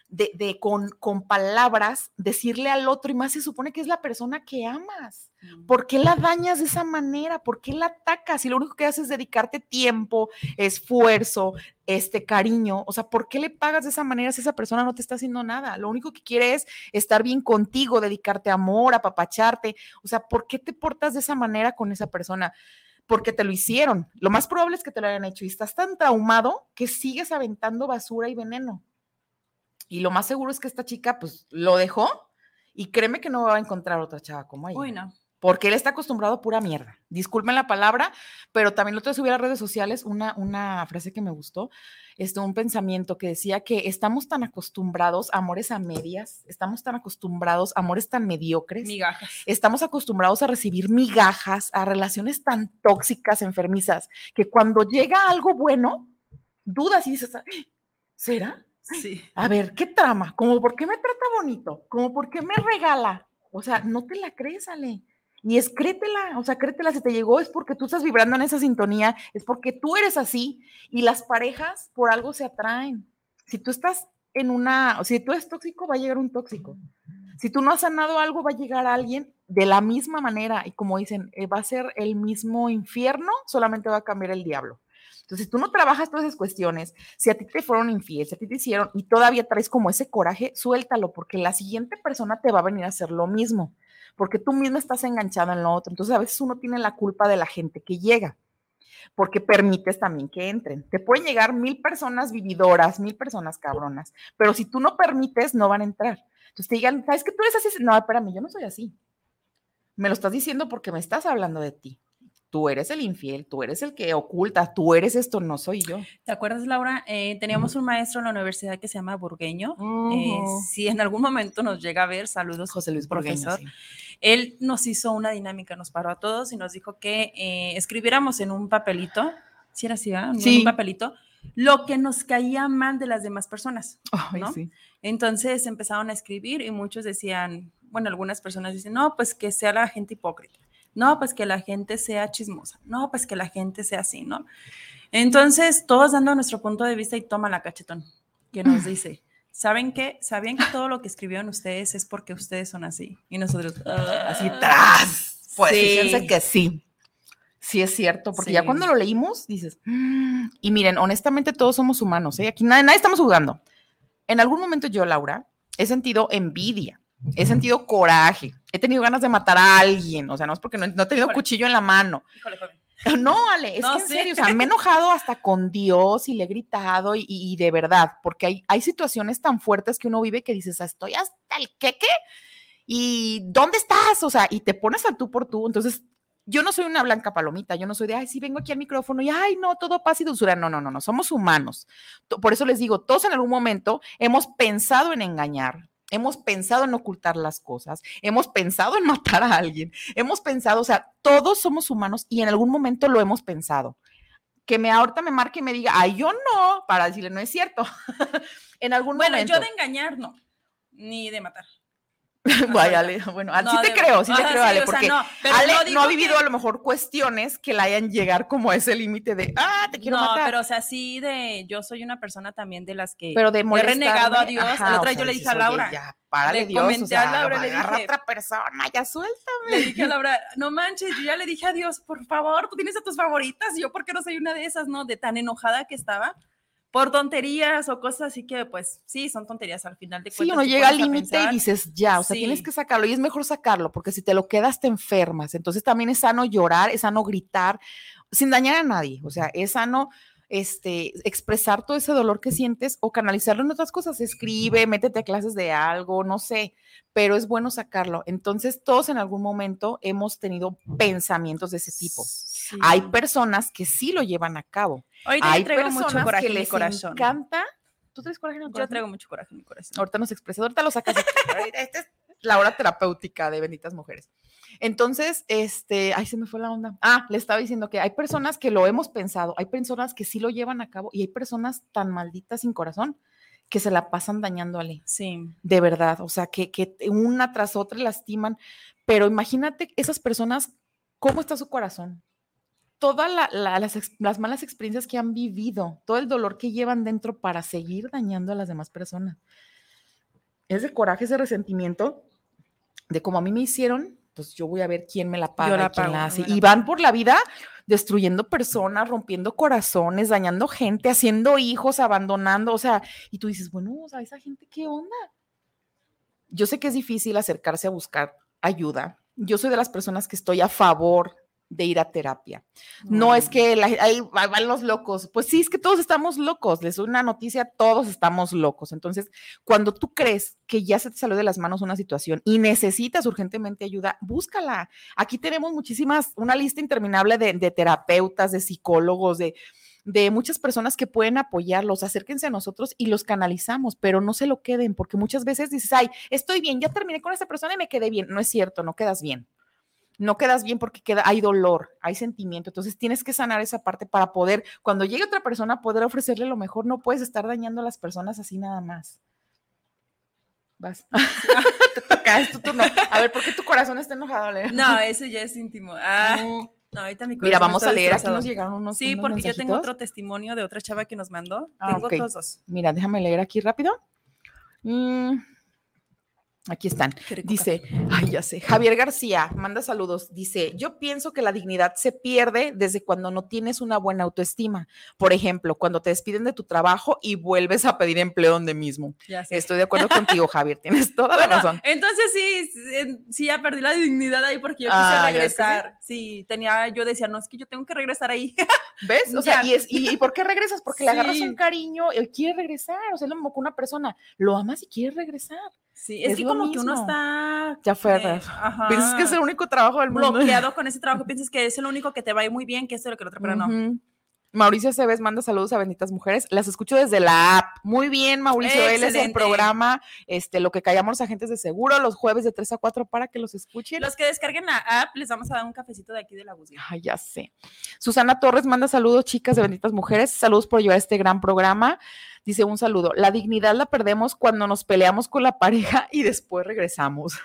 [SPEAKER 1] de, con, con, palabras decirle al otro, y más se supone que es la persona que amas? Mm. ¿Por qué la dañas de esa manera? ¿Por qué la atacas? Y lo único que haces es dedicarte tiempo, esfuerzo, este cariño. O sea, ¿por qué le pagas de esa manera si esa persona no te está haciendo nada? Lo único que quiere es estar bien contigo, dedicarte amor, apapacharte. O sea, ¿por qué te portas de esa manera con esa persona? Porque te lo hicieron. Lo más probable es que te lo hayan hecho y estás tan traumado que sigues aventando basura y veneno. Y lo más seguro es que esta chica, pues, lo dejó y créeme que no va a encontrar otra chava como ella.
[SPEAKER 3] Uy, no.
[SPEAKER 1] Porque él está acostumbrado a pura mierda. Disculpen la palabra, pero también lo te subí a redes sociales una, una frase que me gustó, este, un pensamiento que decía que estamos tan acostumbrados a amores a medias, estamos tan acostumbrados a amores tan mediocres.
[SPEAKER 3] Migajas.
[SPEAKER 1] Estamos acostumbrados a recibir migajas, a relaciones tan tóxicas, enfermizas, que cuando llega algo bueno, dudas y dices, ¿será? A ver, ¿qué trama? ¿Cómo por qué me trata bonito? ¿Cómo por qué me regala? O sea, no te la crees, Ale. Y es créetela, o sea, créetela, si te llegó es porque tú estás vibrando en esa sintonía, es porque tú eres así y las parejas por algo se atraen. Si tú estás en una, si tú eres tóxico, va a llegar un tóxico. Si tú no has sanado algo, va a llegar alguien de la misma manera y como dicen, eh, va a ser el mismo infierno, solamente va a cambiar el diablo. Entonces, tú no trabajas todas esas cuestiones, si a ti te fueron infieles, si a ti te hicieron y todavía traes como ese coraje, suéltalo, porque la siguiente persona te va a venir a hacer lo mismo, porque tú mismo estás enganchado en lo otro. Entonces, a veces uno tiene la culpa de la gente que llega, porque permites también que entren. Te pueden llegar mil personas vividoras, mil personas cabronas, pero si tú no permites, no van a entrar. Entonces te digan, ¿sabes que tú eres así? No, espérame, yo no soy así. Me lo estás diciendo porque me estás hablando de ti tú eres el infiel, tú eres el que oculta, tú eres esto, no soy yo.
[SPEAKER 3] ¿Te acuerdas, Laura? Eh, teníamos un maestro en la universidad que se llama Burgueño. Eh, si en algún momento nos llega a ver, saludos, José Luis profesor. Él nos hizo una dinámica, nos paró a todos y nos dijo que eh, escribiéramos en un papelito, si era así, en un papelito, lo que nos caía mal de las demás personas. Entonces empezaron a escribir y muchos decían, bueno, algunas personas dicen, no, pues que sea la gente hipócrita no, pues que la gente sea chismosa, no, pues que la gente sea así, ¿no? Entonces, todos dando nuestro punto de vista y toma la cachetón, que nos [laughs] dice, ¿saben qué? ¿Sabían que todo lo que escribieron ustedes es porque ustedes son así? Y nosotros,
[SPEAKER 1] así tras. Pues fíjense que sí. Sí es cierto, porque ya cuando lo leímos dices, mm", y miren, honestamente todos somos humanos, ¿eh? Aquí nadie, nadie estamos jugando. En algún momento yo, Laura, he sentido envidia He sentido coraje. He tenido ganas de matar a alguien. O sea, no es porque no, he tenido cuchillo en la mano. No, Ale, es
[SPEAKER 3] No
[SPEAKER 1] que en
[SPEAKER 3] sé.
[SPEAKER 1] serio, o sea, me he enojado hasta con Dios y le he gritado y, y- de verdad, porque hay, hay situaciones tan fuertes que uno vive que dices, "Ah, estoy hasta el queque y ¿dónde estás? O sea, y te pones al tú por tú. Entonces, yo no soy una blanca palomita, yo no soy de, ay, sí, vengo aquí al micrófono y, ay, no, todo paz y dulzura. No, no, no, no, somos humanos. Por eso les digo, todos en algún momento hemos pensado en engañar. Hemos pensado en ocultar las cosas, hemos pensado en [laughs] matar a alguien, hemos pensado, o sea, todos somos humanos y en algún momento lo hemos pensado. Que me ahorita me marque y me diga, ay, yo no, para decirle, no es cierto. [laughs] en algún
[SPEAKER 3] Bueno,
[SPEAKER 1] momento.
[SPEAKER 3] yo de engañar no, ni de matar. [laughs]
[SPEAKER 1] Vaya, Ale, bueno,
[SPEAKER 3] No,
[SPEAKER 1] sí te
[SPEAKER 3] de-
[SPEAKER 1] creo, sí te
[SPEAKER 3] Ajá,
[SPEAKER 1] creo,
[SPEAKER 3] sí,
[SPEAKER 1] Ale,
[SPEAKER 3] o sea,
[SPEAKER 1] porque
[SPEAKER 3] no,
[SPEAKER 1] Ale no, ha vivido
[SPEAKER 3] que-
[SPEAKER 1] a lo mejor cuestiones que la hayan llegar como a ese límite de, ah, te quiero
[SPEAKER 3] no,
[SPEAKER 1] matar.
[SPEAKER 3] pero o sea, sí de, yo soy una persona también de las que
[SPEAKER 1] Pero de
[SPEAKER 3] he renegado a Dios.
[SPEAKER 1] ajá,
[SPEAKER 3] la
[SPEAKER 1] o
[SPEAKER 3] otra
[SPEAKER 1] sea,
[SPEAKER 3] yo le dije a
[SPEAKER 1] "Oye,
[SPEAKER 3] Laura,
[SPEAKER 1] ya, párale
[SPEAKER 3] le
[SPEAKER 1] Dios, o
[SPEAKER 3] comenté a
[SPEAKER 1] sea,
[SPEAKER 3] Laura, le dije-
[SPEAKER 1] a otra persona, ya suéltame.
[SPEAKER 3] le dije a [laughs] Laura, no manches, yo ya le dije a Dios, por favor, tú tienes a tus favoritas, y yo, ¿por qué no soy una de esas, no? De tan enojada que estaba por tonterías o cosas así que, pues, sí, son tonterías al final de
[SPEAKER 1] Sí,
[SPEAKER 3] cuentas.
[SPEAKER 1] uno
[SPEAKER 3] te
[SPEAKER 1] llega al límite y dices, ya, o sea, tienes
[SPEAKER 3] Sí.
[SPEAKER 1] que sacarlo y es mejor sacarlo, porque si te lo quedas te enfermas. Entonces también es sano llorar, es sano gritar, sin dañar a nadie. O sea, es sano este, expresar todo ese dolor que sientes o canalizarlo en otras cosas. Escribe, métete a clases de algo, no sé, pero es bueno sacarlo. Entonces, todos en algún momento hemos tenido pensamientos de ese tipo.
[SPEAKER 3] Sí.
[SPEAKER 1] Hay personas que sí lo llevan a cabo.
[SPEAKER 3] Ahorita
[SPEAKER 1] Hay
[SPEAKER 3] yo traigo mucho
[SPEAKER 1] personas
[SPEAKER 3] coraje
[SPEAKER 1] que
[SPEAKER 3] en
[SPEAKER 1] les
[SPEAKER 3] corazón.
[SPEAKER 1] encanta. ¿Tú traes coraje en el
[SPEAKER 3] Yo
[SPEAKER 1] corazón?
[SPEAKER 3] traigo mucho coraje en mi corazón.
[SPEAKER 1] Ahorita nos expresas, ahorita lo sacas. [laughs] Esta es la hora terapéutica de benditas mujeres. Entonces, este, ay, se me fue la onda. Ah, le estaba diciendo que hay personas que lo hemos pensado, hay personas que sí lo llevan a cabo y hay personas tan malditas sin corazón que se la pasan dañándole,
[SPEAKER 3] Sí.
[SPEAKER 1] de verdad. O sea, que, que una tras otra lastiman. Pero imagínate esas personas, ¿cómo está su corazón? Todas la- la- las, las malas experiencias que han vivido, todo el dolor que llevan dentro para seguir dañando a las demás personas. Ese coraje, ese resentimiento de como a mí me hicieron, pues yo voy a ver quién me la paga,
[SPEAKER 3] la
[SPEAKER 1] y quién
[SPEAKER 3] pago,
[SPEAKER 1] la hace.
[SPEAKER 3] la
[SPEAKER 1] Y van por la vida destruyendo personas, rompiendo corazones, dañando gente, haciendo hijos, abandonando, o sea, y tú dices, bueno, o sea, esa gente, ¿qué onda? Yo sé que es difícil acercarse a buscar ayuda. Yo soy de las personas que estoy a favor de ir a terapia. No es que la- ahí va- van los locos. Pues sí, es que todos estamos locos. Les doy una noticia, todos estamos locos. Entonces, cuando tú crees que ya se te salió de las manos una situación y necesitas urgentemente ayuda, búscala. Aquí tenemos muchísimas, una lista interminable de, de terapeutas, de psicólogos, de, de muchas personas que pueden apoyarlos. Acérquense a nosotros y los canalizamos, pero no se lo queden, porque muchas veces dices, ay, estoy bien, ya terminé con esta persona y me quedé bien. No es cierto, no quedas bien no quedas bien porque queda, hay dolor, hay sentimiento. Entonces tienes que sanar esa parte para poder, cuando llegue otra persona, poder ofrecerle lo mejor. No puedes estar dañando a las personas así nada más. Vas. [laughs] Te toca, es tu turno. A ver, ¿por qué tu corazón está enojado? Ale?
[SPEAKER 3] No, eso ya es íntimo. Ah,
[SPEAKER 1] Mm.
[SPEAKER 3] no, ahorita mi
[SPEAKER 1] Mira, vamos a leer. Aquí nos llegaron unos.
[SPEAKER 3] Sí,
[SPEAKER 1] unos
[SPEAKER 3] porque yo tengo
[SPEAKER 1] mensajitos.
[SPEAKER 3] otro testimonio de otra chava que nos mandó.
[SPEAKER 1] Ah,
[SPEAKER 3] tengo
[SPEAKER 1] ok.
[SPEAKER 3] otros dos.
[SPEAKER 1] Mira, déjame leer aquí rápido. Mm, Aquí están. Dice, ay, ya sé. Javier García manda saludos. Dice, yo pienso que la dignidad se pierde desde cuando no tienes una buena autoestima. Por ejemplo, cuando te despiden de tu trabajo y vuelves a pedir empleo donde mismo.
[SPEAKER 3] café. Ya sé.
[SPEAKER 1] Estoy de acuerdo contigo, Javier. [laughs] Tienes toda la razón.
[SPEAKER 3] Entonces sí, sí, sí, ya perdí la dignidad ahí porque yo
[SPEAKER 1] Ah,
[SPEAKER 3] quise
[SPEAKER 1] ¿ya ves que sí?
[SPEAKER 3] regresar. Sí, tenía, yo decía, no, es que yo tengo que regresar ahí. [laughs]
[SPEAKER 1] ¿Ves? O sea, y, es, y, y por qué regresas? Porque le agarras
[SPEAKER 3] Sí.
[SPEAKER 1] un cariño, él quiere regresar. O sea, lo mismo que una persona. Lo amas y quiere regresar.
[SPEAKER 3] Sí, es,
[SPEAKER 1] Es
[SPEAKER 3] que como que uno
[SPEAKER 1] mismo.
[SPEAKER 3] está
[SPEAKER 1] Ya fue.
[SPEAKER 3] eh,
[SPEAKER 1] Piensas que es el único trabajo del mundo.
[SPEAKER 3] bloqueado con ese trabajo, piensas que es el único que te va a ir muy bien, que es lo que el otro, pero no.
[SPEAKER 1] Mauricio Cebes manda saludos a Benditas Mujeres. Las escucho desde la app. Muy bien, Mauricio. Él es el
[SPEAKER 3] Excelente.
[SPEAKER 1] programa, este, lo que callamos los agentes de seguro, los jueves de 3 a 4 para que los escuchen.
[SPEAKER 3] Los que descarguen la app, les vamos a dar un cafecito de aquí de la búsqueda.
[SPEAKER 1] Ay, ya sé. Susana Torres manda saludos, chicas de Benditas Mujeres. Saludos por llevar este gran programa. Dice un saludo. La dignidad la perdemos cuando nos peleamos con la pareja y después regresamos.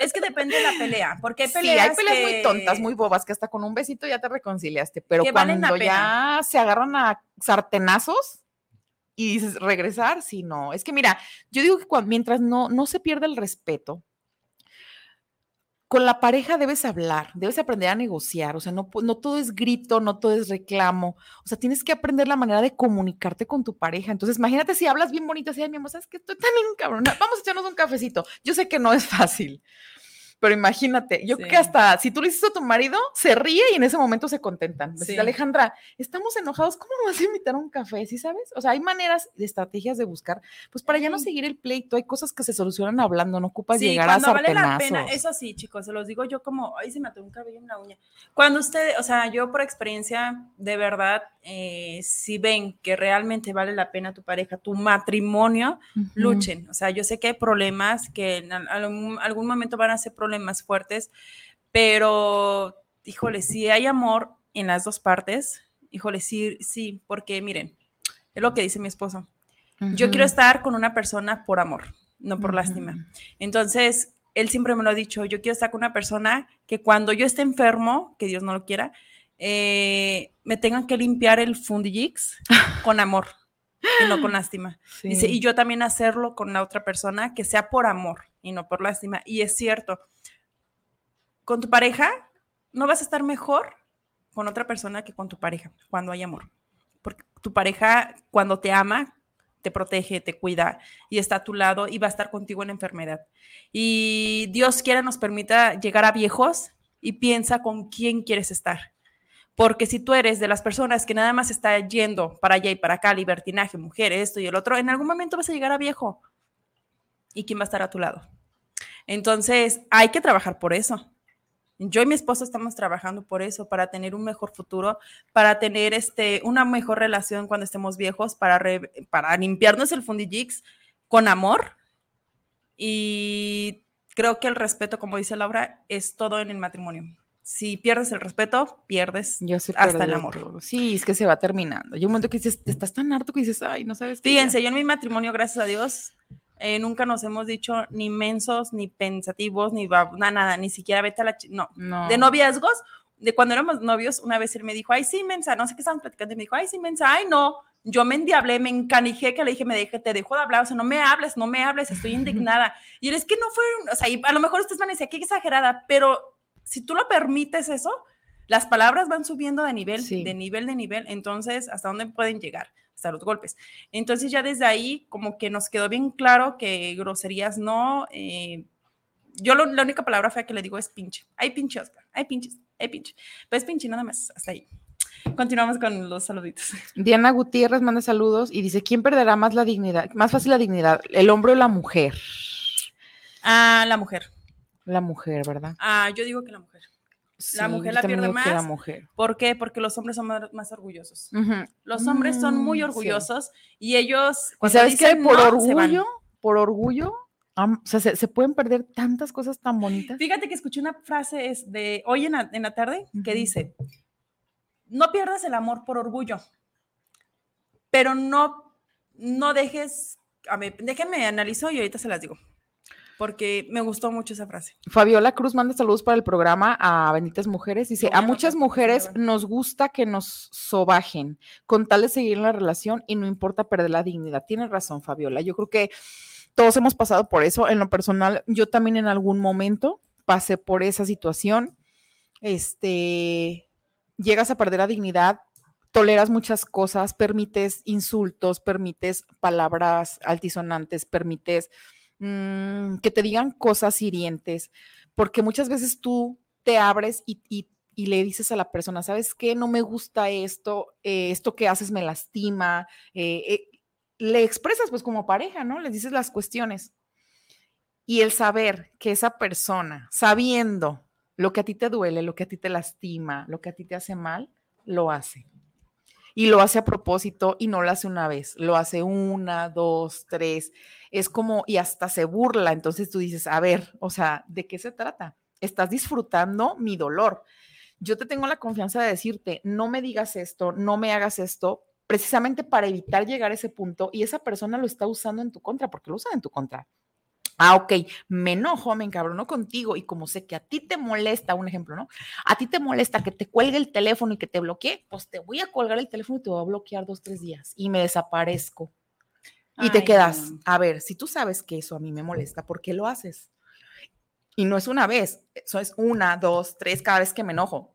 [SPEAKER 3] Es que depende de la pelea, porque hay
[SPEAKER 1] Sí,
[SPEAKER 3] peleas,
[SPEAKER 1] hay peleas muy tontas, muy bobas, que hasta con un besito ya te reconciliaste, pero cuando ya se agarran a sartenazos y dices regresar, sí, no. Es que mira, yo digo que mientras no, no se pierda el respeto, con la pareja debes hablar, debes aprender a negociar, o sea, no, no todo es grito, no todo es reclamo, o sea, tienes que aprender la manera de comunicarte con tu pareja. Entonces, imagínate si hablas bien bonito, así, "Ay, mi amor, ¿sabes que Estoy tan encabrona, vamos a echarnos un cafecito. Yo sé que no es fácil, pero imagínate, yo creo que
[SPEAKER 3] Sí.
[SPEAKER 1] hasta si tú le dices a tu marido, se ríe y en ese momento se contentan.
[SPEAKER 3] Sí.
[SPEAKER 1] Alejandra, estamos enojados, ¿cómo me vas a invitar a un café? ¿Sí sabes? O sea, hay maneras de estrategias de buscar, pues para ya no
[SPEAKER 3] Sí.
[SPEAKER 1] seguir el pleito, hay cosas que se solucionan hablando, no ocupas
[SPEAKER 3] Sí,
[SPEAKER 1] llegar a
[SPEAKER 3] cuando vale la
[SPEAKER 1] sartenazos.
[SPEAKER 3] pena, eso sí, chicos, se los digo yo como, ay, se me atoró un cabello en la uña. Cuando usted, o sea, yo por experiencia, de verdad, eh, si ven que realmente vale la pena tu pareja, tu matrimonio,
[SPEAKER 1] Ujú.
[SPEAKER 3] luchen. O sea, yo sé que hay problemas, que en al- algún, algún momento van a ser problemas fuertes, pero, híjole, si hay amor en las dos partes, híjole, sí, sí, porque miren, es lo que dice mi esposo. Yo quiero estar con una persona por amor, no por lástima. Entonces, él siempre me lo ha dicho, yo quiero estar con una persona que cuando yo esté enfermo, que Dios no lo quiera, eh, me tengan que limpiar el fundillix [laughs] con amor y no con lástima. Dice, y yo también hacerlo con la otra persona que sea por amor y no por lástima. Y es cierto, con tu pareja no vas a estar mejor con otra persona que con tu pareja cuando hay amor. Porque tu pareja cuando te ama, te protege, te cuida y está a tu lado y va a estar contigo en enfermedad. Y Dios quiera nos permita llegar a viejos y piensa con quién quieres estar. Porque si tú eres de las personas que nada más está yendo para allá y para acá, libertinaje, mujer, esto y el otro, en algún momento vas a llegar a viejo. ¿Y quién va a estar a tu lado? Entonces, hay que trabajar por eso. Yo y mi esposo estamos trabajando por eso, para tener un mejor futuro, para tener este, una mejor relación cuando estemos viejos, para, re- para limpiarnos el fundillix con amor. Y creo que el respeto, como dice Laura, es todo en el matrimonio. Si pierdes el respeto, pierdes
[SPEAKER 1] Yo
[SPEAKER 3] hasta el amor.
[SPEAKER 1] todo. Sí, es que se va terminando. Yo un momento que dices, estás tan harto que dices, ay, no sabes qué ya".
[SPEAKER 3] Fíjense, yo en mi matrimonio, gracias a Dios, eh, nunca nos hemos dicho ni mensos, ni pensativos, ni bab- na- nada, ni siquiera vete a la... No,
[SPEAKER 1] No.
[SPEAKER 3] de noviazgos, de cuando éramos novios, una vez él me dijo, ay, sí, mensa, no sé qué estaban platicando, y me dijo, ay, sí, mensa, ay, no, yo me endiablé, me encanijé, que le dije, me dejé, te dejo de hablar, o sea, no me hables, no me hables, estoy [laughs] indignada. Y él es que no fue, o sea, y a lo mejor ustedes van a decir, qué exagerada, pero si tú lo permites eso, las palabras van subiendo de nivel,
[SPEAKER 1] Sí.
[SPEAKER 3] de nivel, de nivel, entonces, ¿hasta dónde pueden llegar? Hasta los golpes. Entonces ya desde ahí como que nos quedó bien claro que groserías no, eh, yo lo- la única palabra fea que le digo es pinche. Hay pinche, Oscar. Hay pinches. Hay pinche. Pues pinche nada más. Hasta ahí. Continuamos con los saluditos.
[SPEAKER 1] Diana Gutiérrez manda saludos y dice, ¿quién perderá más la dignidad? Más fácil la dignidad, el hombre o la mujer.
[SPEAKER 3] Ah, la mujer.
[SPEAKER 1] La mujer, ¿verdad?
[SPEAKER 3] Ah, yo digo que la mujer. La mujer la pierde
[SPEAKER 1] que La
[SPEAKER 3] más.
[SPEAKER 1] mujer.
[SPEAKER 3] ¿Por qué? Porque los hombres son más, más orgullosos. Los hombres son muy
[SPEAKER 1] Mm, sí.
[SPEAKER 3] orgullosos y ellos.
[SPEAKER 1] ¿Y
[SPEAKER 3] cuando
[SPEAKER 1] sabes
[SPEAKER 3] dicen
[SPEAKER 1] Por
[SPEAKER 3] no,
[SPEAKER 1] orgullo, por orgullo, o sea, se, se pueden perder tantas cosas tan bonitas.
[SPEAKER 3] Fíjate que escuché una frase es de hoy en la, en la tarde que dice, no pierdas el amor por orgullo, pero no, no dejes, a ver, déjenme analizo y ahorita se las digo, porque me gustó mucho esa frase.
[SPEAKER 1] Fabiola Cruz manda saludos para el programa a Benditas Mujeres. Dice,
[SPEAKER 3] a
[SPEAKER 1] muchas
[SPEAKER 3] me
[SPEAKER 1] mujeres nos gusta que nos sobajen con tal de seguir en la relación y no importa perder la dignidad. Tienes razón, Fabiola. Yo creo que todos hemos pasado por eso. En lo personal, yo también en algún momento pasé por esa situación. Este, llegas a perder la dignidad, toleras muchas cosas, permites insultos, permites palabras altisonantes, permites mm, que te digan cosas hirientes, porque muchas veces tú te abres y, y- le dices a la persona, ¿sabes qué? No me gusta esto, eh, esto que haces me lastima, eh, eh, le expresas pues como pareja, ¿no? Les dices las cuestiones. Y el saber que esa persona, sabiendo lo que a ti te duele, lo que a ti te lastima, lo que a ti te hace mal, lo hace. Y lo hace a propósito y no lo hace una vez, lo hace una, dos, tres. Es como, y hasta se burla. Entonces tú dices, a ver, o sea, ¿de qué se trata? Estás disfrutando mi dolor. Yo te tengo la confianza de decirte, no me digas esto, no me hagas esto, precisamente para evitar llegar a ese punto y esa persona lo está usando en tu contra, porque lo usa en tu contra. Ah, ok, me enojo, me encabrono contigo y como sé que a ti te molesta, un ejemplo, ¿no? A ti te molesta que te cuelgue el teléfono y que te bloquee, pues te voy a colgar el teléfono y te voy a bloquear dos, tres días y me desaparezco. Y te quedas,
[SPEAKER 3] no.
[SPEAKER 1] a ver, si tú sabes que eso a mí me molesta, ¿por qué lo haces? Y no es una vez, eso es una, dos, tres, cada vez que me enojo.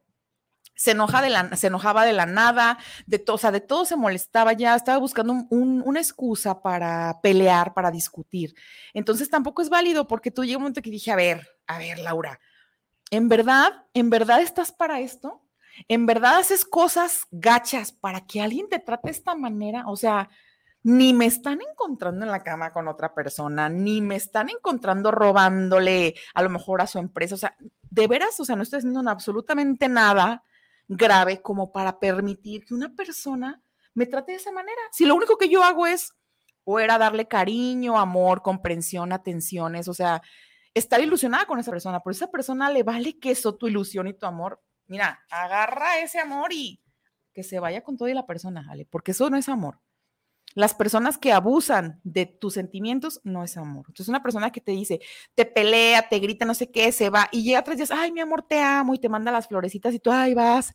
[SPEAKER 1] Se, enoja de la, se enojaba de la nada, de de todo se molestaba ya, estaba buscando una excusa para pelear, para discutir. Entonces tampoco es válido porque tú llega un momento que dije, a ver, a ver, Laura, ¿en verdad, en verdad estás para esto? ¿En verdad haces cosas gachas para que alguien te trate de esta manera? O sea, ni me están encontrando en la cama con otra persona, ni me están encontrando robándole a lo mejor a su empresa. O sea, de veras, o sea, no estoy haciendo absolutamente nada grave como para permitir que una persona me trate de esa manera. Si lo único que yo hago es o era darle cariño, amor, comprensión, atenciones, o sea, estar ilusionada con esa persona, por esa persona le vale queso tu ilusión y tu amor. Mira, agarra ese amor y que se vaya con todo y la persona, ¿vale? Porque eso no es amor. Las personas que abusan de tus sentimientos no es amor. Entonces, una persona que te dice, te pelea, te grita, no sé qué, se va y llega tres días, ay, mi amor, te amo y te manda las florecitas y tú, ay, vas.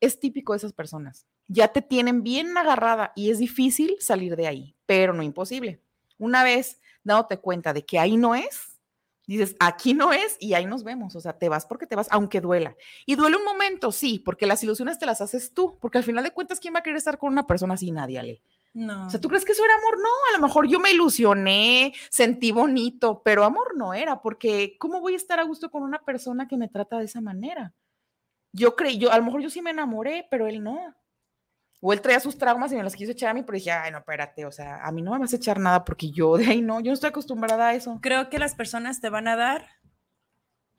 [SPEAKER 1] Es típico de esas personas. Ya te tienen bien agarrada y es difícil salir de ahí, pero no imposible. Una vez dándote cuenta de que ahí no es, dices, aquí no es y ahí nos vemos. O sea, te vas porque te vas, aunque duela. Y duele un momento, sí, porque las ilusiones te las haces tú, porque al final de cuentas, ¿quién va a querer estar con una persona así? Nadie, Ale.
[SPEAKER 3] No.
[SPEAKER 1] O sea, ¿tú crees que eso era amor? No, a lo mejor yo me ilusioné, sentí bonito, pero amor no era, porque ¿cómo voy a estar a gusto con una persona que me trata de esa manera? Yo creí, yo, a lo mejor yo sí me enamoré, pero él no. O él traía sus traumas y me los quiso echar a mí, pero dije, ay, no, espérate, o sea, a mí no me vas a echar nada porque yo de ahí no, yo no estoy acostumbrada a eso.
[SPEAKER 3] Creo que las personas te van a dar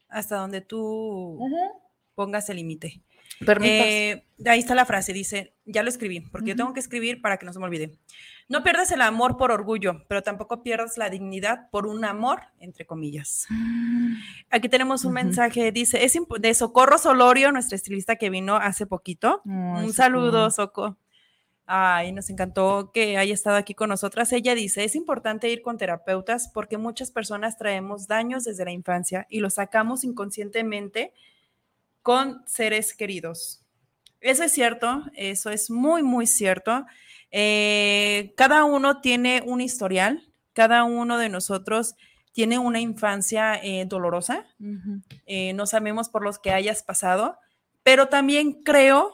[SPEAKER 3] hasta donde tú pongas el límite. Eh, ahí está la frase, dice, ya lo escribí, porque yo tengo que escribir para que no se me olvide. No pierdas el amor por orgullo, pero tampoco pierdas la dignidad por un amor, entre comillas. Mm. Aquí tenemos un mensaje, dice, es de Socorro Solorio, nuestra estilista que vino hace poquito. un saludo, Soco. Ay, nos encantó que haya estado aquí con nosotras. Ella dice, es importante ir con terapeutas porque muchas personas traemos daños desde la infancia y los sacamos inconscientemente con seres queridos. Eso es cierto, eso es muy, muy cierto. Eh, cada uno tiene un historial, cada uno de nosotros tiene una infancia eh, dolorosa, eh, no sabemos por los que hayas pasado, pero también creo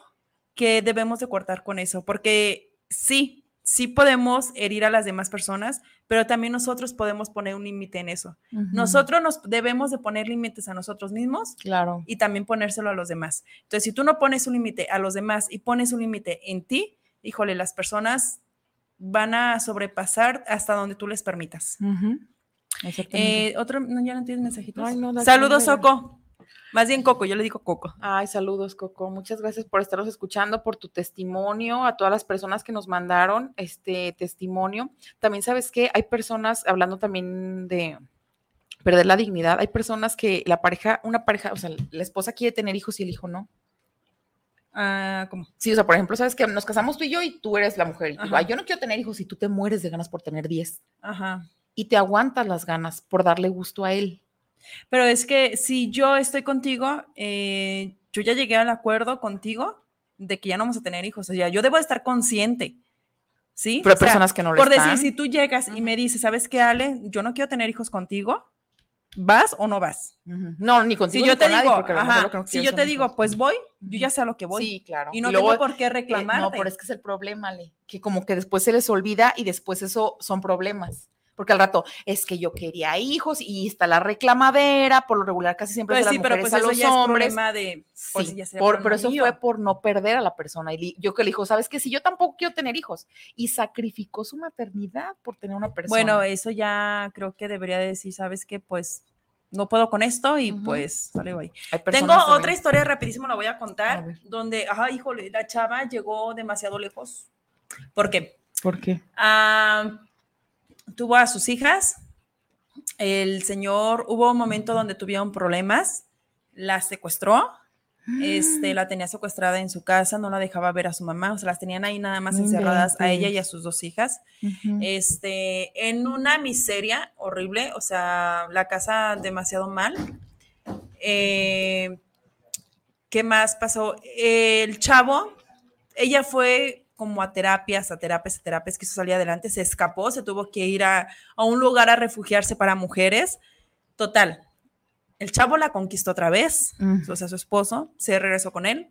[SPEAKER 3] que debemos de cortar con eso, porque sí, sí podemos herir a las demás personas, pero también nosotros podemos poner un límite en eso. Nosotros nos debemos de poner límites a nosotros mismos
[SPEAKER 1] claro.
[SPEAKER 3] y también ponérselo a los demás. Entonces, si tú no pones un límite a los demás y pones un límite en ti, híjole, las personas van a sobrepasar hasta donde tú les permitas. Eh, otro, no, ya no tienes mensajitos. Saludos, Soco. Más bien Coco, yo le digo Coco.
[SPEAKER 1] Ay, saludos, Coco. Muchas gracias por estarnos escuchando, por tu testimonio, a todas las personas que nos mandaron este testimonio. También sabes que hay personas, hablando también de perder la dignidad, hay personas que la pareja, una pareja, o sea, la esposa quiere tener hijos y el hijo no.
[SPEAKER 3] Ah, ¿cómo?
[SPEAKER 1] Sí, o sea, por ejemplo, sabes que nos casamos tú y yo y tú eres la mujer. Y yo no quiero tener hijos y tú te mueres de ganas por tener 10.
[SPEAKER 3] Ajá.
[SPEAKER 1] Y te aguantas las ganas por darle gusto a él.
[SPEAKER 3] Pero es que si yo estoy contigo, eh, yo ya llegué al acuerdo contigo de que ya no vamos a tener hijos. O sea, yo debo estar consciente. ¿Sí?
[SPEAKER 1] Pero hay personas que no lo
[SPEAKER 3] Por decir, si tú llegas y me dices, ¿sabes qué, Ale? Yo no quiero tener hijos contigo. ¿Vas o no vas?
[SPEAKER 1] No, ni contigo.
[SPEAKER 3] Si yo te digo, si yo te digo, pues voy, yo ya sé a lo que voy.
[SPEAKER 1] Sí, claro.
[SPEAKER 3] Y no tengo por qué reclamar.
[SPEAKER 1] no, pero es que es el problema, Ale, que como que después se les olvida y después eso son problemas porque al rato es que yo quería hijos y está la reclamadera, por lo regular casi siempre
[SPEAKER 3] pues
[SPEAKER 1] es
[SPEAKER 3] sí,
[SPEAKER 1] las
[SPEAKER 3] pero pues a los hombres. de,
[SPEAKER 1] pues sí, pero eso fue por no perder a la persona. Y yo que le dijo, ¿sabes qué? Si yo tampoco quiero tener hijos. Y sacrificó su maternidad por tener una persona.
[SPEAKER 3] Bueno, eso ya creo que debería decir, ¿sabes qué? Pues no puedo con esto y pues sale ahí. Tengo otra historia rapidísimo, la voy a contar, donde, ajá, híjole, la chava llegó demasiado lejos. ¿Por qué?
[SPEAKER 1] ¿Por qué?
[SPEAKER 3] Ah tuvo a sus hijas. El señor, hubo un momento donde tuvieron problemas, la secuestró, este, la tenía secuestrada en su casa, no la dejaba ver a su mamá, o sea, las tenían ahí nada más encerradas a ella y a sus dos hijas, este, en una miseria horrible, o sea, la casa demasiado mal. Eh, ¿Qué más pasó? El chavo, ella fue como a terapias, a terapias, a terapias, quiso salir adelante, se escapó, se tuvo que ir a, un lugar a refugiarse para mujeres. Total, el chavo la conquistó otra vez, o sea, su esposo, se regresó con él,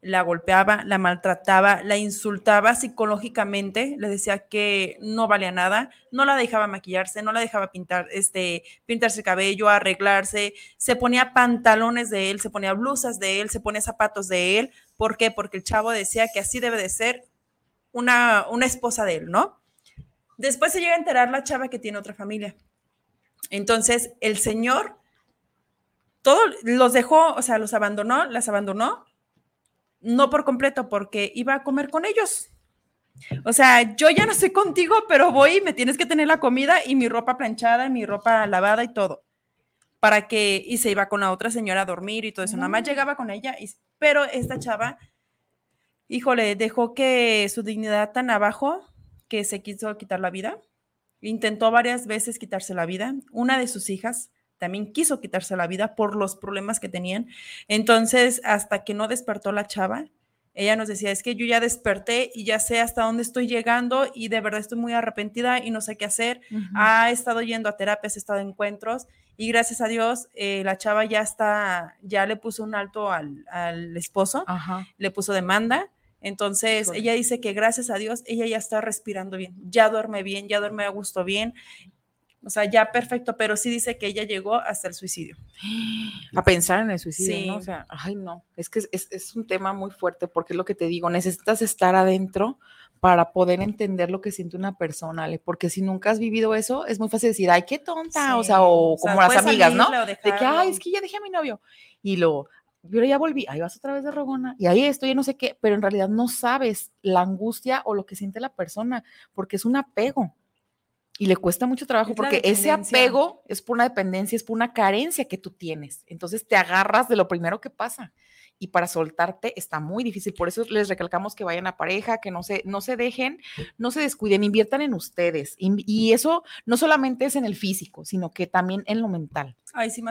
[SPEAKER 3] la golpeaba, la maltrataba, la insultaba psicológicamente, le decía que no valía nada, no la dejaba maquillarse, no la dejaba pintar, este, pintarse el cabello, arreglarse, se ponía pantalones de él, se ponía blusas de él, se ponía zapatos de él. ¿Por qué? Porque el chavo decía que así debe de ser una, una esposa de él, ¿no? Después se llega a enterar la chava que tiene otra familia. Entonces, el señor, todos los dejó, o sea, los abandonó, las abandonó no por completo, porque iba a comer con ellos. O sea, yo ya no sé contigo, pero voy y me tienes que tener la comida y mi ropa planchada, y mi ropa lavada y todo. Para que, y se iba con la otra señora a dormir y todo eso. Nada más mm. llegaba con ella, y, pero esta chava, híjole, dejó que su dignidad tan abajo que se quiso quitar la vida. Intentó varias veces quitarse la vida. Una de sus hijas también quiso quitarse la vida por los problemas que tenían. Entonces, hasta que no despertó la chava, ella nos decía, es que yo ya desperté y ya sé hasta dónde estoy llegando y de verdad estoy muy arrepentida y no sé qué hacer. Ha estado yendo a terapias, ha estado en encuentros y gracias a Dios eh, la chava ya está, ya le puso un alto al, esposo, le puso demanda. Entonces, ella dice que gracias a Dios, ella ya está respirando bien, ya duerme bien, ya duerme a gusto bien o sea, ya perfecto, pero sí dice que ella llegó hasta el suicidio. [gasps]
[SPEAKER 1] A pensar en el suicidio, ¿no? O sea, ay, no, es que es, un tema muy fuerte porque es lo que te digo, necesitas estar adentro para poder entender lo que siente una persona, porque si nunca has vivido eso, es muy fácil decir, ay, qué tonta, o sea, o, como las amigas, ¿no? De que, ay, es que ya dejé a mi novio. Y lo, pero ya volví, ahí vas otra vez de rogona, y ahí estoy, no sé qué, pero en realidad no sabes la angustia o lo que siente la persona, porque es un apego y le cuesta mucho trabajo porque ese apego es por una dependencia, es por una carencia que tú tienes. Entonces te agarras de lo primero que pasa y para soltarte está muy difícil. Por eso les recalcamos que vayan a pareja, que no se, no se dejen, no se descuiden, inviertan en ustedes. Y, eso no solamente es en el físico, sino que también en lo mental.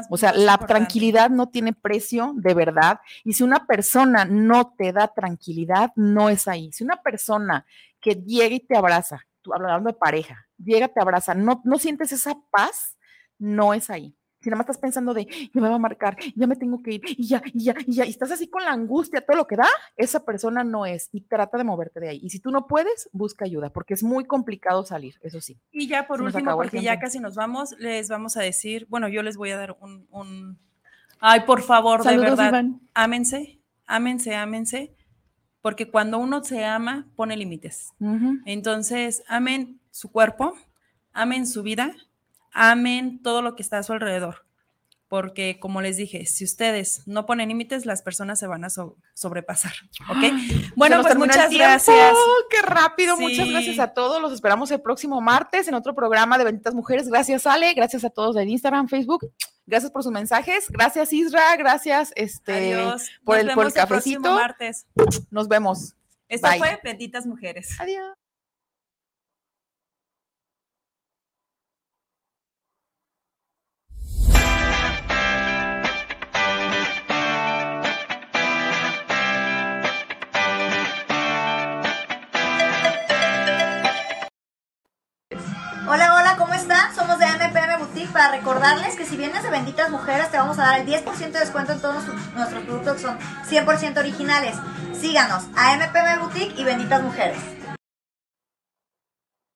[SPEAKER 1] o sea, la tranquilidad no tiene precio de verdad. Y si una persona no te da tranquilidad, no es ahí. Si una persona que llega y te abraza, hablando de pareja, llega, te abraza, no, no sientes esa paz, no es ahí. Si nada más estás pensando de, ya me va a marcar, ya me tengo que ir, y ya, y ya, y ya, y estás así con la angustia, todo lo que da, esa persona no es, y trata de moverte de ahí. Y si tú no puedes, busca ayuda, porque es muy complicado salir, eso sí.
[SPEAKER 3] Y ya por último, porque ya casi nos vamos, les vamos a decir, bueno, yo les voy a dar un, ay, por favor, de verdad, ámense, ámense, ámense, porque cuando uno se ama, pone límites. Entonces, amen su cuerpo, amen su vida, amen todo lo que está a su alrededor. Porque, como les dije, si ustedes no ponen límites, las personas se van a sobrepasar. [gasps] ¿Ok?
[SPEAKER 1] Bueno, pues muchas gracias. ¡Qué rápido! Muchas gracias a todos. Los esperamos el próximo martes en otro programa de Benditas Mujeres. Gracias, Ale. Gracias a todos en Instagram, Facebook. Gracias por sus mensajes. Gracias, Isra. Gracias este, por, el, por el cafecito. martes. Nos vemos.
[SPEAKER 3] Esto fue Benditas Mujeres.
[SPEAKER 1] Adiós.
[SPEAKER 4] Hola, hola, ¿cómo están? Somos de MPM Boutique para recordarles que si vienes de Benditas Mujeres te vamos a dar el 10% de descuento en todos nuestros productos que son 100% originales. Síganos a MPM Boutique y Benditas Mujeres.